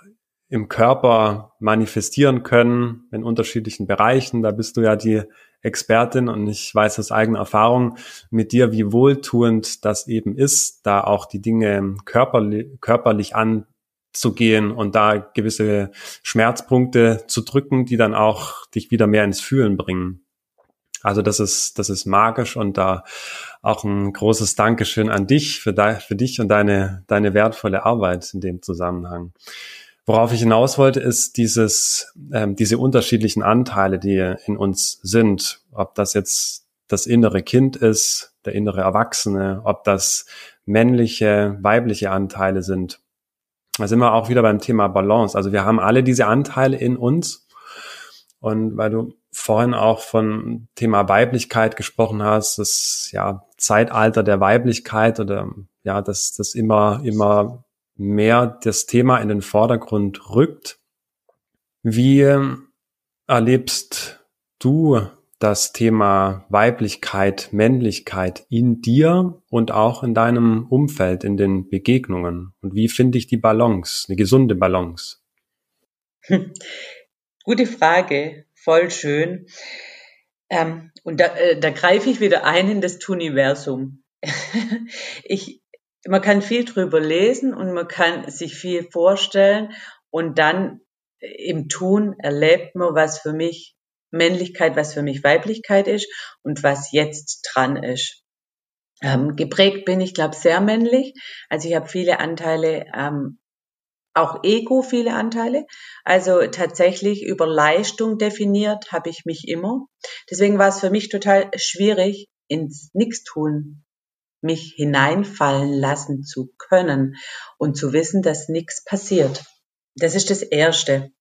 im Körper manifestieren können in unterschiedlichen Bereichen. Da bist du ja die Expertin und ich weiß aus eigener Erfahrung mit dir, wie wohltuend das eben ist, da auch die Dinge körperlich, körperlich anzugehen und da gewisse Schmerzpunkte zu drücken, die dann auch dich wieder mehr ins Fühlen bringen. Also das ist, das ist magisch und da auch ein großes Dankeschön an dich für, de, für dich und deine, deine wertvolle Arbeit in dem Zusammenhang. Worauf ich hinaus wollte, ist dieses, ähm, diese unterschiedlichen Anteile, die in uns sind. Ob das jetzt das innere Kind ist, der innere Erwachsene, ob das männliche, weibliche Anteile sind. Da sind wir auch wieder beim Thema Balance. Also wir haben alle diese Anteile in uns. Und weil du vorhin auch von Thema Weiblichkeit gesprochen hast, das ja Zeitalter der Weiblichkeit oder ja, dass das immer, immer mehr das Thema in den Vordergrund rückt. Wie erlebst du das Thema Weiblichkeit, Männlichkeit in dir und auch in deinem Umfeld, in den Begegnungen? Und wie finde ich die Balance, eine gesunde Balance? Gute Frage, voll schön. Ähm, und da, äh, da greife ich wieder ein in das Tuniversum. ich, man kann viel drüber lesen und man kann sich viel vorstellen und dann im Tun erlebt man, was für mich Männlichkeit, was für mich Weiblichkeit ist und was jetzt dran ist. Ähm, geprägt bin ich, glaube sehr männlich. Also ich habe viele Anteile, ähm, auch Ego viele Anteile. Also tatsächlich über Leistung definiert habe ich mich immer. Deswegen war es für mich total schwierig, ins Nichtstun mich hineinfallen lassen zu können und zu wissen, dass nichts passiert. Das ist das Erste.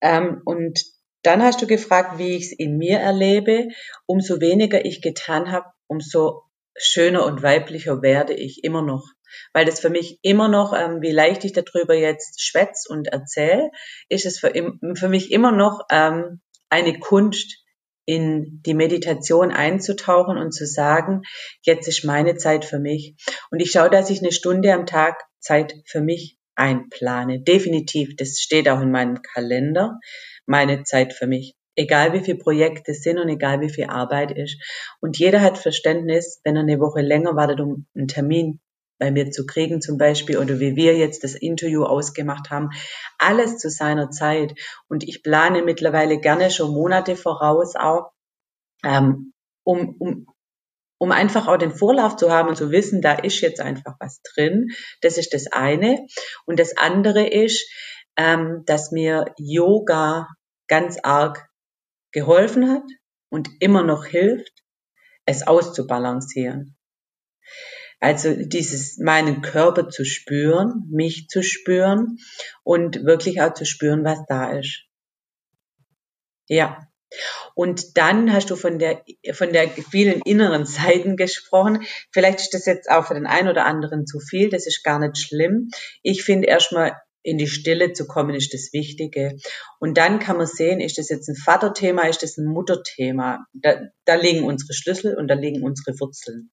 Ähm, und dann hast du gefragt, wie ich es in mir erlebe. Umso weniger ich getan habe, umso schöner und weiblicher werde ich immer noch. Weil das für mich immer noch, ähm, wie leicht ich darüber jetzt schwätz und erzähle, ist es für, für mich immer noch ähm, eine Kunst, in die Meditation einzutauchen und zu sagen, jetzt ist meine Zeit für mich. Und ich schaue, dass ich eine Stunde am Tag Zeit für mich einplane. Definitiv, das steht auch in meinem Kalender, meine Zeit für mich. Egal wie viele Projekte sind und egal wie viel Arbeit ist. Und jeder hat Verständnis, wenn er eine Woche länger wartet, um einen Termin bei mir zu kriegen zum Beispiel oder wie wir jetzt das Interview ausgemacht haben. Alles zu seiner Zeit. Und ich plane mittlerweile gerne schon Monate voraus auch, ähm, um, um, um einfach auch den Vorlauf zu haben und zu wissen, da ist jetzt einfach was drin. Das ist das eine. Und das andere ist, ähm, dass mir Yoga ganz arg geholfen hat und immer noch hilft, es auszubalancieren. Also dieses, meinen Körper zu spüren, mich zu spüren und wirklich auch zu spüren, was da ist. Ja. Und dann hast du von der, von der vielen inneren Seiten gesprochen. Vielleicht ist das jetzt auch für den einen oder anderen zu viel. Das ist gar nicht schlimm. Ich finde erstmal in die Stille zu kommen, ist das Wichtige. Und dann kann man sehen, ist das jetzt ein Vaterthema, ist das ein Mutterthema. Da, da liegen unsere Schlüssel und da liegen unsere Wurzeln.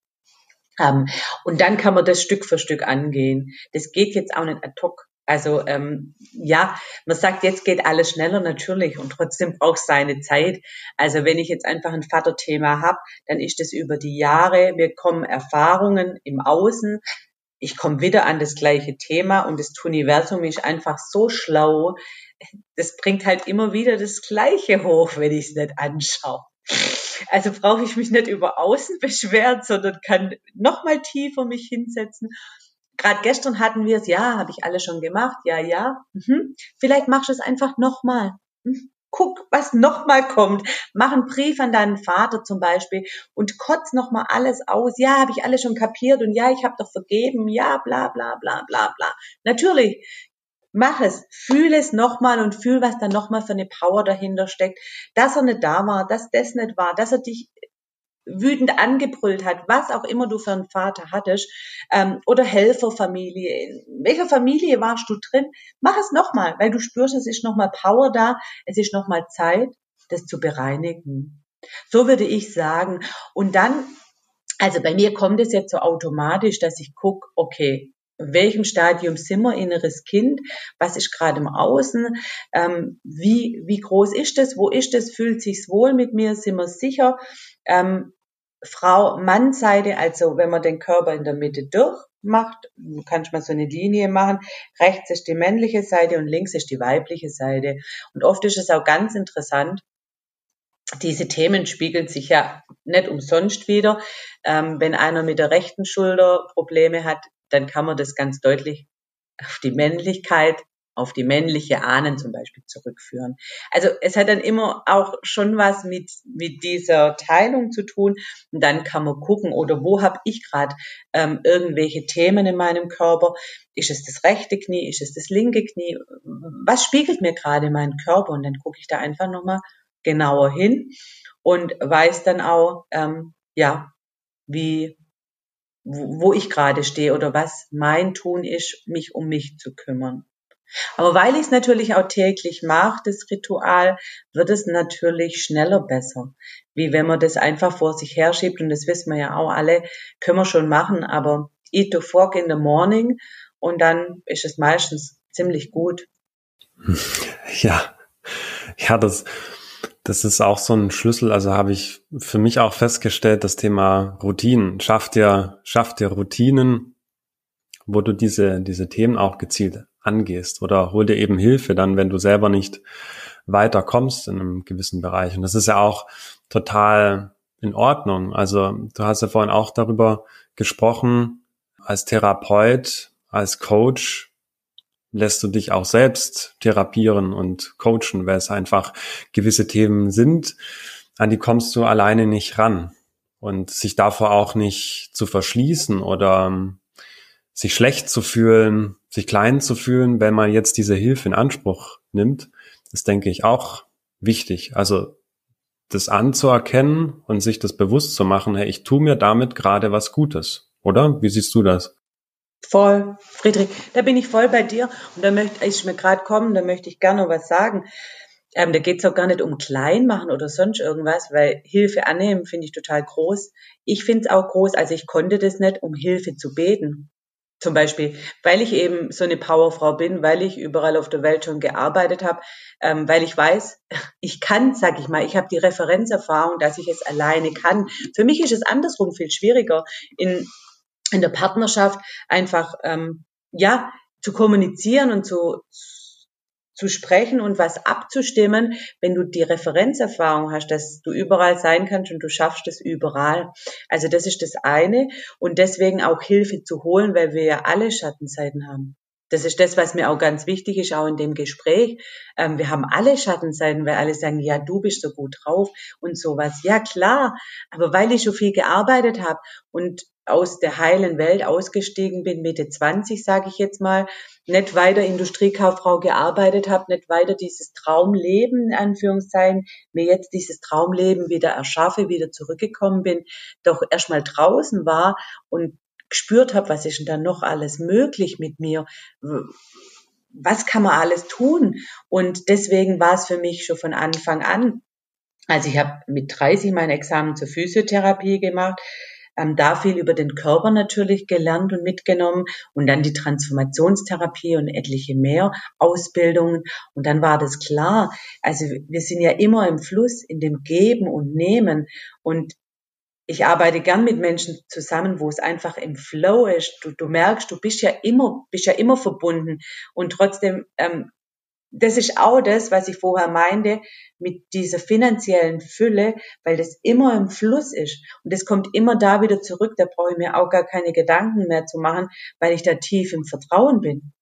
Ähm, und dann kann man das Stück für Stück angehen. Das geht jetzt auch nicht ad hoc. Also ähm, ja, man sagt, jetzt geht alles schneller natürlich und trotzdem braucht es seine Zeit. Also wenn ich jetzt einfach ein Vaterthema habe, dann ist das über die Jahre, wir kommen Erfahrungen im Außen, ich komme wieder an das gleiche Thema und das Universum ist einfach so schlau. Das bringt halt immer wieder das Gleiche hoch, wenn ich es nicht anschaue. Also brauche ich mich nicht über Außen beschweren, sondern kann noch mal tiefer mich hinsetzen. Gerade gestern hatten wir es, ja, habe ich alles schon gemacht, ja, ja. Mhm. Vielleicht machst du es einfach noch mal. Mhm guck, was nochmal kommt. Mach einen Brief an deinen Vater zum Beispiel und kotz nochmal alles aus. Ja, habe ich alles schon kapiert und ja, ich habe doch vergeben. Ja, bla bla bla bla bla. Natürlich, mach es, fühl es nochmal und fühl, was da nochmal für eine Power dahinter steckt. Dass er nicht da war, dass das nicht war, dass er dich wütend angebrüllt hat, was auch immer du für einen Vater hattest, ähm, oder Helferfamilie, in welcher Familie warst du drin, mach es nochmal, weil du spürst, es ist nochmal Power da, es ist nochmal Zeit, das zu bereinigen. So würde ich sagen. Und dann, also bei mir kommt es jetzt so automatisch, dass ich gucke, okay, welchem Stadium sind wir, inneres Kind, was ist gerade im Außen, ähm, wie, wie groß ist es, wo ist es, fühlt sich's wohl mit mir, sind wir sicher, ähm, Frau-Mann-Seite, also wenn man den Körper in der Mitte durchmacht, du kannst mal so eine Linie machen, rechts ist die männliche Seite und links ist die weibliche Seite. Und oft ist es auch ganz interessant, diese Themen spiegeln sich ja nicht umsonst wieder. Ähm, wenn einer mit der rechten Schulter Probleme hat, dann kann man das ganz deutlich auf die Männlichkeit auf die männliche Ahnen zum Beispiel zurückführen. Also es hat dann immer auch schon was mit, mit dieser Teilung zu tun. Und dann kann man gucken, oder wo habe ich gerade ähm, irgendwelche Themen in meinem Körper? Ist es das rechte Knie? Ist es das linke Knie? Was spiegelt mir gerade meinen Körper? Und dann gucke ich da einfach nochmal genauer hin und weiß dann auch, ähm, ja, wie, wo ich gerade stehe oder was mein Tun ist, mich um mich zu kümmern. Aber weil ich es natürlich auch täglich mache, das Ritual, wird es natürlich schneller besser. Wie wenn man das einfach vor sich herschiebt, und das wissen wir ja auch alle, können wir schon machen, aber eat the fork in the morning und dann ist es meistens ziemlich gut. Ja, ja, das, das ist auch so ein Schlüssel. Also habe ich für mich auch festgestellt, das Thema Routinen. Schafft dir, schafft dir Routinen, wo du diese, diese Themen auch gezielt angehst oder hol dir eben Hilfe dann, wenn du selber nicht weiterkommst in einem gewissen Bereich. Und das ist ja auch total in Ordnung. Also du hast ja vorhin auch darüber gesprochen, als Therapeut, als Coach lässt du dich auch selbst therapieren und coachen, weil es einfach gewisse Themen sind, an die kommst du alleine nicht ran. Und sich davor auch nicht zu verschließen oder sich schlecht zu fühlen, sich klein zu fühlen, wenn man jetzt diese Hilfe in Anspruch nimmt, ist, denke ich, auch wichtig. Also das anzuerkennen und sich das bewusst zu machen, hey, ich tue mir damit gerade was Gutes, oder? Wie siehst du das? Voll, Friedrich, da bin ich voll bei dir und da möchte ich mir gerade kommen, da möchte ich gerne was sagen. Ähm, da geht es auch gar nicht um klein machen oder sonst irgendwas, weil Hilfe annehmen finde ich total groß. Ich finde es auch groß, also ich konnte das nicht, um Hilfe zu beten. Zum Beispiel, weil ich eben so eine Powerfrau bin, weil ich überall auf der Welt schon gearbeitet habe, ähm, weil ich weiß, ich kann, sag ich mal, ich habe die Referenzerfahrung, dass ich es alleine kann. Für mich ist es andersrum viel schwieriger, in, in der Partnerschaft einfach ähm, ja zu kommunizieren und zu zu sprechen und was abzustimmen, wenn du die Referenzerfahrung hast, dass du überall sein kannst und du schaffst es überall. Also das ist das eine und deswegen auch Hilfe zu holen, weil wir ja alle Schattenseiten haben. Das ist das, was mir auch ganz wichtig ist, auch in dem Gespräch. Ähm, wir haben alle Schattenseiten, weil alle sagen, ja, du bist so gut drauf und sowas. Ja, klar. Aber weil ich so viel gearbeitet habe und aus der heilen Welt ausgestiegen bin, Mitte 20, sage ich jetzt mal, nicht weiter Industriekauffrau gearbeitet habe, nicht weiter dieses Traumleben, in Anführungszeichen, mir jetzt dieses Traumleben wieder erschaffe, wieder zurückgekommen bin, doch erstmal draußen war und gespürt habe, was ist denn da noch alles möglich mit mir, was kann man alles tun? Und deswegen war es für mich schon von Anfang an. Also ich habe mit 30 mein Examen zur Physiotherapie gemacht, ähm, da viel über den Körper natürlich gelernt und mitgenommen und dann die Transformationstherapie und etliche mehr Ausbildungen. Und dann war das klar. Also wir sind ja immer im Fluss, in dem Geben und Nehmen. Und ich arbeite gern mit Menschen zusammen, wo es einfach im Flow ist. Du, du merkst, du bist ja immer, bist ja immer verbunden und trotzdem, ähm, das ist auch das, was ich vorher meinte mit dieser finanziellen Fülle, weil das immer im Fluss ist und das kommt immer da wieder zurück. Da brauche ich mir auch gar keine Gedanken mehr zu machen, weil ich da tief im Vertrauen bin.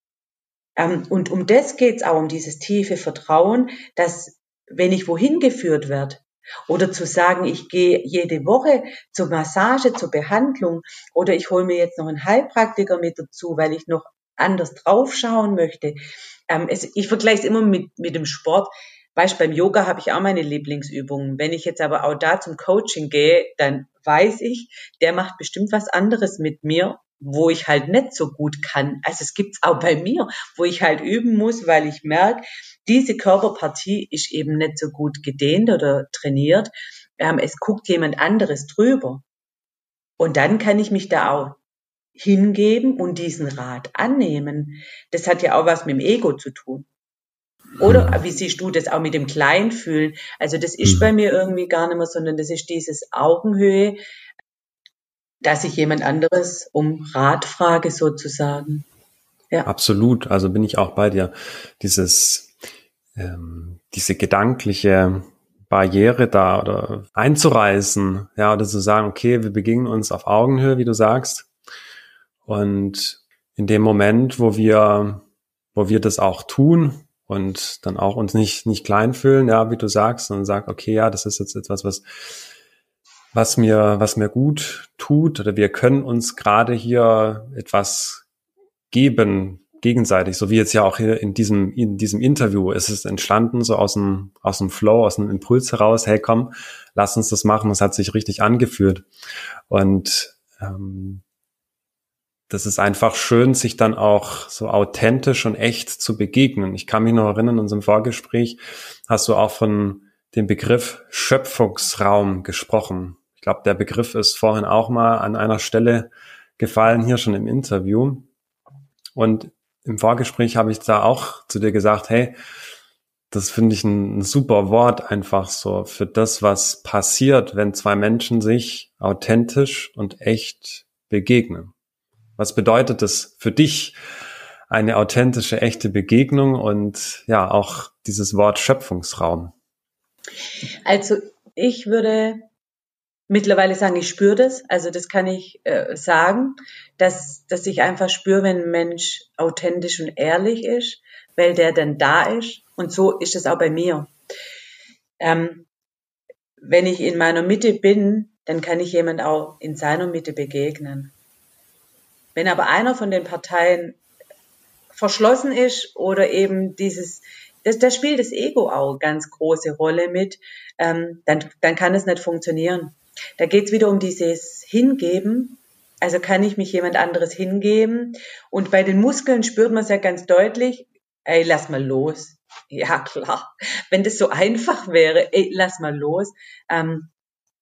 Ähm, und um das geht's auch, um dieses tiefe Vertrauen, dass wenn ich wohin geführt werde, oder zu sagen, ich gehe jede Woche zur Massage, zur Behandlung oder ich hole mir jetzt noch einen Heilpraktiker mit dazu, weil ich noch anders draufschauen möchte. Ähm, es, ich vergleiche es immer mit, mit dem Sport. Weißt, beim Yoga habe ich auch meine Lieblingsübungen. Wenn ich jetzt aber auch da zum Coaching gehe, dann weiß ich, der macht bestimmt was anderes mit mir, wo ich halt nicht so gut kann. Also es gibt's auch bei mir, wo ich halt üben muss, weil ich merke, diese Körperpartie ist eben nicht so gut gedehnt oder trainiert. Ähm, es guckt jemand anderes drüber. Und dann kann ich mich da auch hingeben und diesen Rat annehmen. Das hat ja auch was mit dem Ego zu tun. Oder mhm. wie siehst du das auch mit dem Kleinfühlen? Also das ist mhm. bei mir irgendwie gar nicht mehr, sondern das ist dieses Augenhöhe, dass ich jemand anderes um Rat frage sozusagen. Ja. Absolut. Also bin ich auch bei dir. Dieses ähm, diese gedankliche Barriere da oder einzureißen, ja, oder zu sagen, okay, wir begegnen uns auf Augenhöhe, wie du sagst. Und in dem Moment, wo wir, wo wir das auch tun und dann auch uns nicht, nicht klein fühlen, ja, wie du sagst, und sagt, okay, ja, das ist jetzt etwas, was, was mir, was mir gut tut, oder wir können uns gerade hier etwas geben, gegenseitig, so wie jetzt ja auch hier in diesem, in diesem Interview ist es entstanden, so aus dem, aus dem Flow, aus dem Impuls heraus, hey komm, lass uns das machen, das hat sich richtig angefühlt. Und ähm, das ist einfach schön, sich dann auch so authentisch und echt zu begegnen. Ich kann mich noch erinnern, in unserem Vorgespräch hast du auch von dem Begriff Schöpfungsraum gesprochen. Ich glaube, der Begriff ist vorhin auch mal an einer Stelle gefallen, hier schon im Interview. Und im Vorgespräch habe ich da auch zu dir gesagt, hey, das finde ich ein, ein, super Wort einfach so für das, was passiert, wenn zwei Menschen sich authentisch und echt begegnen. Was bedeutet das für dich, eine authentische, echte Begegnung und ja, auch dieses Wort Schöpfungsraum? Also ich würde mittlerweile sagen, ich spüre das. Also das kann ich äh, sagen, dass, dass ich einfach spüre, wenn ein Mensch authentisch und ehrlich ist, weil der dann da ist. Und so ist es auch bei mir. Ähm, wenn ich in meiner Mitte bin, dann kann ich jemand auch in seiner Mitte begegnen. Wenn aber einer von den Parteien verschlossen ist oder eben dieses, das, da spielt das Ego auch ganz große Rolle mit, ähm, dann, dann kann es nicht funktionieren. Da geht es wieder um dieses Hingeben. Also kann ich mich jemand anderes hingeben? Und bei den Muskeln spürt man es ja ganz deutlich, ey, lass mal los. Ja, klar. Wenn das so einfach wäre, ey, lass mal los. Ähm,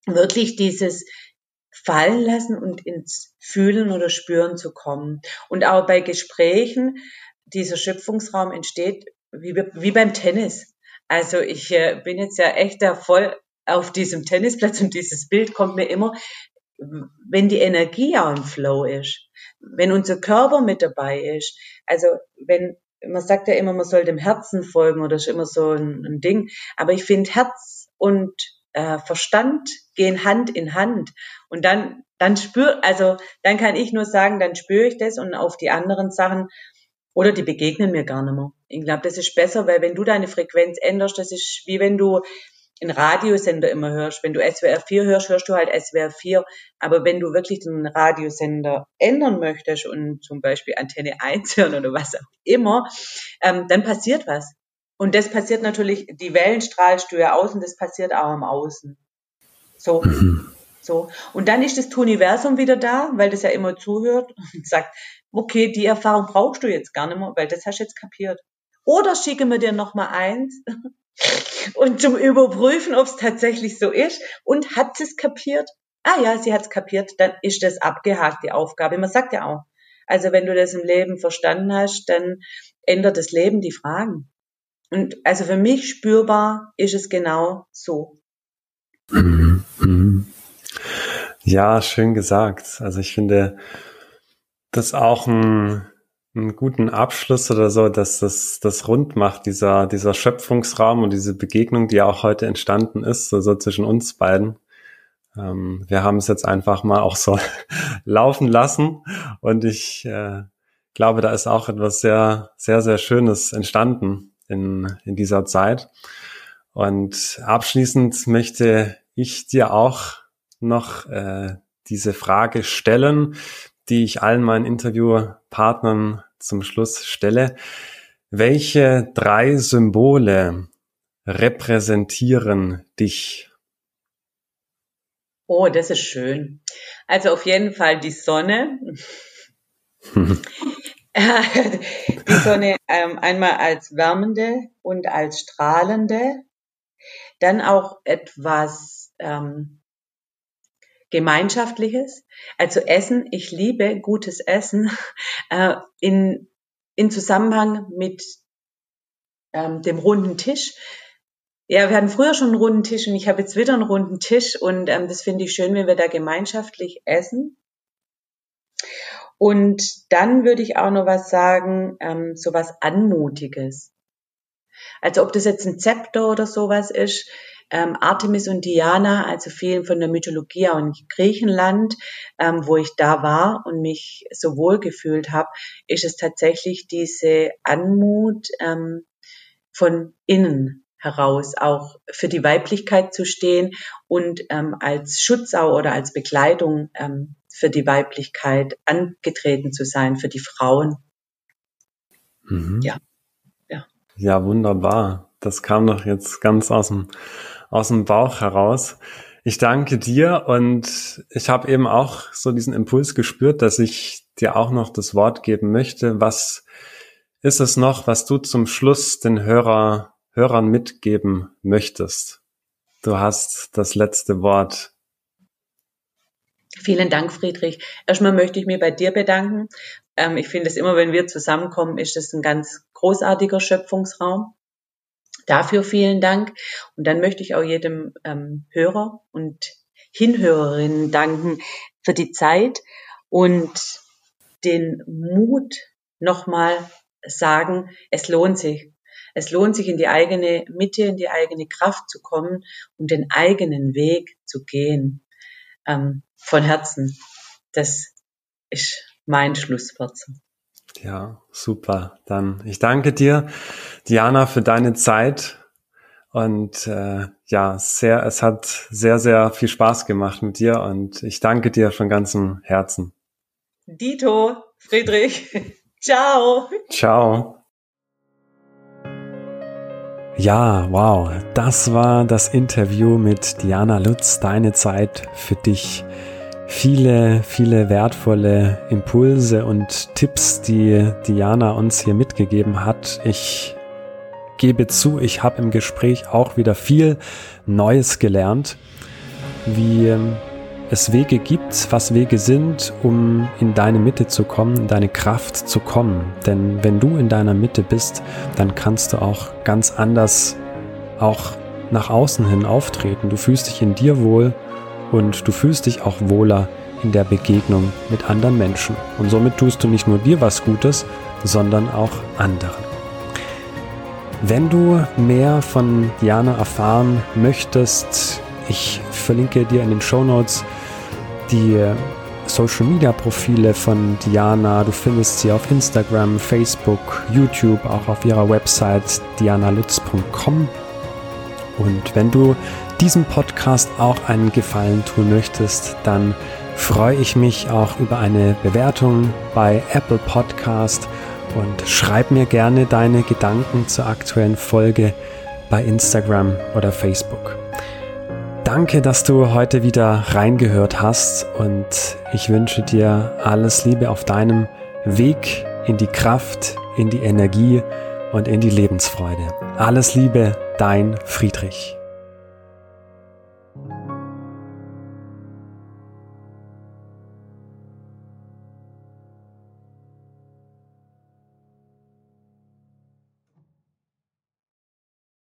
wirklich dieses fallen lassen und ins Fühlen oder Spüren zu kommen. Und auch bei Gesprächen, dieser Schöpfungsraum entsteht wie, wie beim Tennis. Also ich äh, bin jetzt ja echt da voll auf diesem Tennisplatz und dieses Bild kommt mir immer, wenn die Energie auch im Flow ist, wenn unser Körper mit dabei ist, also wenn man sagt ja immer, man soll dem Herzen folgen oder ist immer so ein, ein Ding, aber ich finde Herz und äh, Verstand gehen Hand in Hand und dann dann spür also dann kann ich nur sagen, dann spüre ich das und auf die anderen Sachen oder die begegnen mir gar nicht mehr. Ich glaube, das ist besser, weil wenn du deine Frequenz änderst, das ist wie wenn du einen Radiosender immer hörst. Wenn du SWR 4 hörst, hörst du halt SWR 4. Aber wenn du wirklich den Radiosender ändern möchtest und zum Beispiel Antenne 1 hören oder was auch immer, ähm, dann passiert was. Und das passiert natürlich, die Wellen strahlst du ja aus und das passiert auch im Außen. So. Mhm. So. Und dann ist das Universum wieder da, weil das ja immer zuhört und sagt, okay, die Erfahrung brauchst du jetzt gar nicht mehr, weil das hast du jetzt kapiert. Oder schicken wir dir noch mal eins und zum Überprüfen, ob es tatsächlich so ist. Und hat es kapiert? Ah ja, sie hat es kapiert, dann ist das abgehakt, die Aufgabe. Man sagt ja auch, also wenn du das im Leben verstanden hast, dann ändert das Leben die Fragen. Und also für mich spürbar ist es genau so. Mhm. Mhm. Ja, schön gesagt. Also ich finde das auch ein einen guten Abschluss oder so, dass das, das rund macht, dieser, dieser Schöpfungsraum und diese Begegnung, die auch heute entstanden ist, so, so zwischen uns beiden. Ähm, wir haben es jetzt einfach mal auch so laufen lassen und ich äh, glaube, da ist auch etwas sehr, sehr, sehr Schönes entstanden in, in dieser Zeit. Und abschließend möchte ich dir auch noch äh, diese Frage stellen, die ich allen meinen Interviewpartnern zum Schluss stelle. Welche drei Symbole repräsentieren dich? Oh, das ist schön. Also auf jeden Fall die Sonne. die Sonne ähm, einmal als wärmende und als strahlende. Dann auch etwas ähm, Gemeinschaftliches. Also Essen, ich liebe gutes Essen äh, in, in Zusammenhang mit ähm, dem runden Tisch. Ja, wir hatten früher schon einen runden Tisch und ich habe jetzt wieder einen runden Tisch und ähm, das finde ich schön, wenn wir da gemeinschaftlich essen. Und dann würde ich auch noch was sagen, ähm, so was Anmutiges. Also ob das jetzt ein Zepter oder sowas ist, ähm, Artemis und Diana, also vielen von der Mythologie auch in Griechenland, ähm, wo ich da war und mich so wohl gefühlt habe, ist es tatsächlich diese Anmut ähm, von innen heraus auch für die Weiblichkeit zu stehen und ähm, als Schutzau oder als Bekleidung ähm, für die Weiblichkeit angetreten zu sein, für die Frauen. Mhm. Ja. ja. Ja, wunderbar. Das kam doch jetzt ganz aus dem aus dem Bauch heraus. Ich danke dir und ich habe eben auch so diesen Impuls gespürt, dass ich dir auch noch das Wort geben möchte. Was ist es noch, was du zum Schluss den Hörer, Hörern mitgeben möchtest? Du hast das letzte Wort. Vielen Dank, Friedrich. Erstmal möchte ich mich bei dir bedanken. Ähm, ich finde es immer, wenn wir zusammenkommen, ist es ein ganz großartiger Schöpfungsraum. Dafür vielen Dank. Und dann möchte ich auch jedem ähm, Hörer und Hinhörerinnen danken für die Zeit und den Mut nochmal sagen, es lohnt sich. Es lohnt sich, in die eigene Mitte, in die eigene Kraft zu kommen und den eigenen Weg zu gehen. Ähm, von Herzen. Das ist mein Schlusswort. Ja, super. Dann ich danke dir, Diana, für deine Zeit. Und äh, ja, sehr, es hat sehr, sehr viel Spaß gemacht mit dir und ich danke dir von ganzem Herzen. Dito, Friedrich. Ciao. Ciao. Ja, wow, das war das Interview mit Diana Lutz, deine Zeit für dich. Viele, viele wertvolle Impulse und Tipps, die Diana uns hier mitgegeben hat. Ich gebe zu, ich habe im Gespräch auch wieder viel Neues gelernt, wie es Wege gibt, was Wege sind, um in deine Mitte zu kommen, in deine Kraft zu kommen. Denn wenn du in deiner Mitte bist, dann kannst du auch ganz anders auch nach außen hin auftreten. Du fühlst dich in dir wohl und du fühlst dich auch wohler in der Begegnung mit anderen Menschen. Und somit tust du nicht nur dir was Gutes, sondern auch anderen. Wenn du mehr von Diana erfahren möchtest, ich verlinke dir in den Show Notes die Social Media Profile von Diana. Du findest sie auf Instagram, Facebook, YouTube, auch auf ihrer Website dianalutz.com. Und wenn du diesem Podcast auch einen Gefallen tun möchtest, dann freue ich mich auch über eine Bewertung bei Apple Podcast und schreib mir gerne deine Gedanken zur aktuellen Folge bei Instagram oder Facebook. Danke, dass du heute wieder reingehört hast und ich wünsche dir alles Liebe auf deinem Weg in die Kraft, in die Energie und in die Lebensfreude. Alles Liebe, dein Friedrich.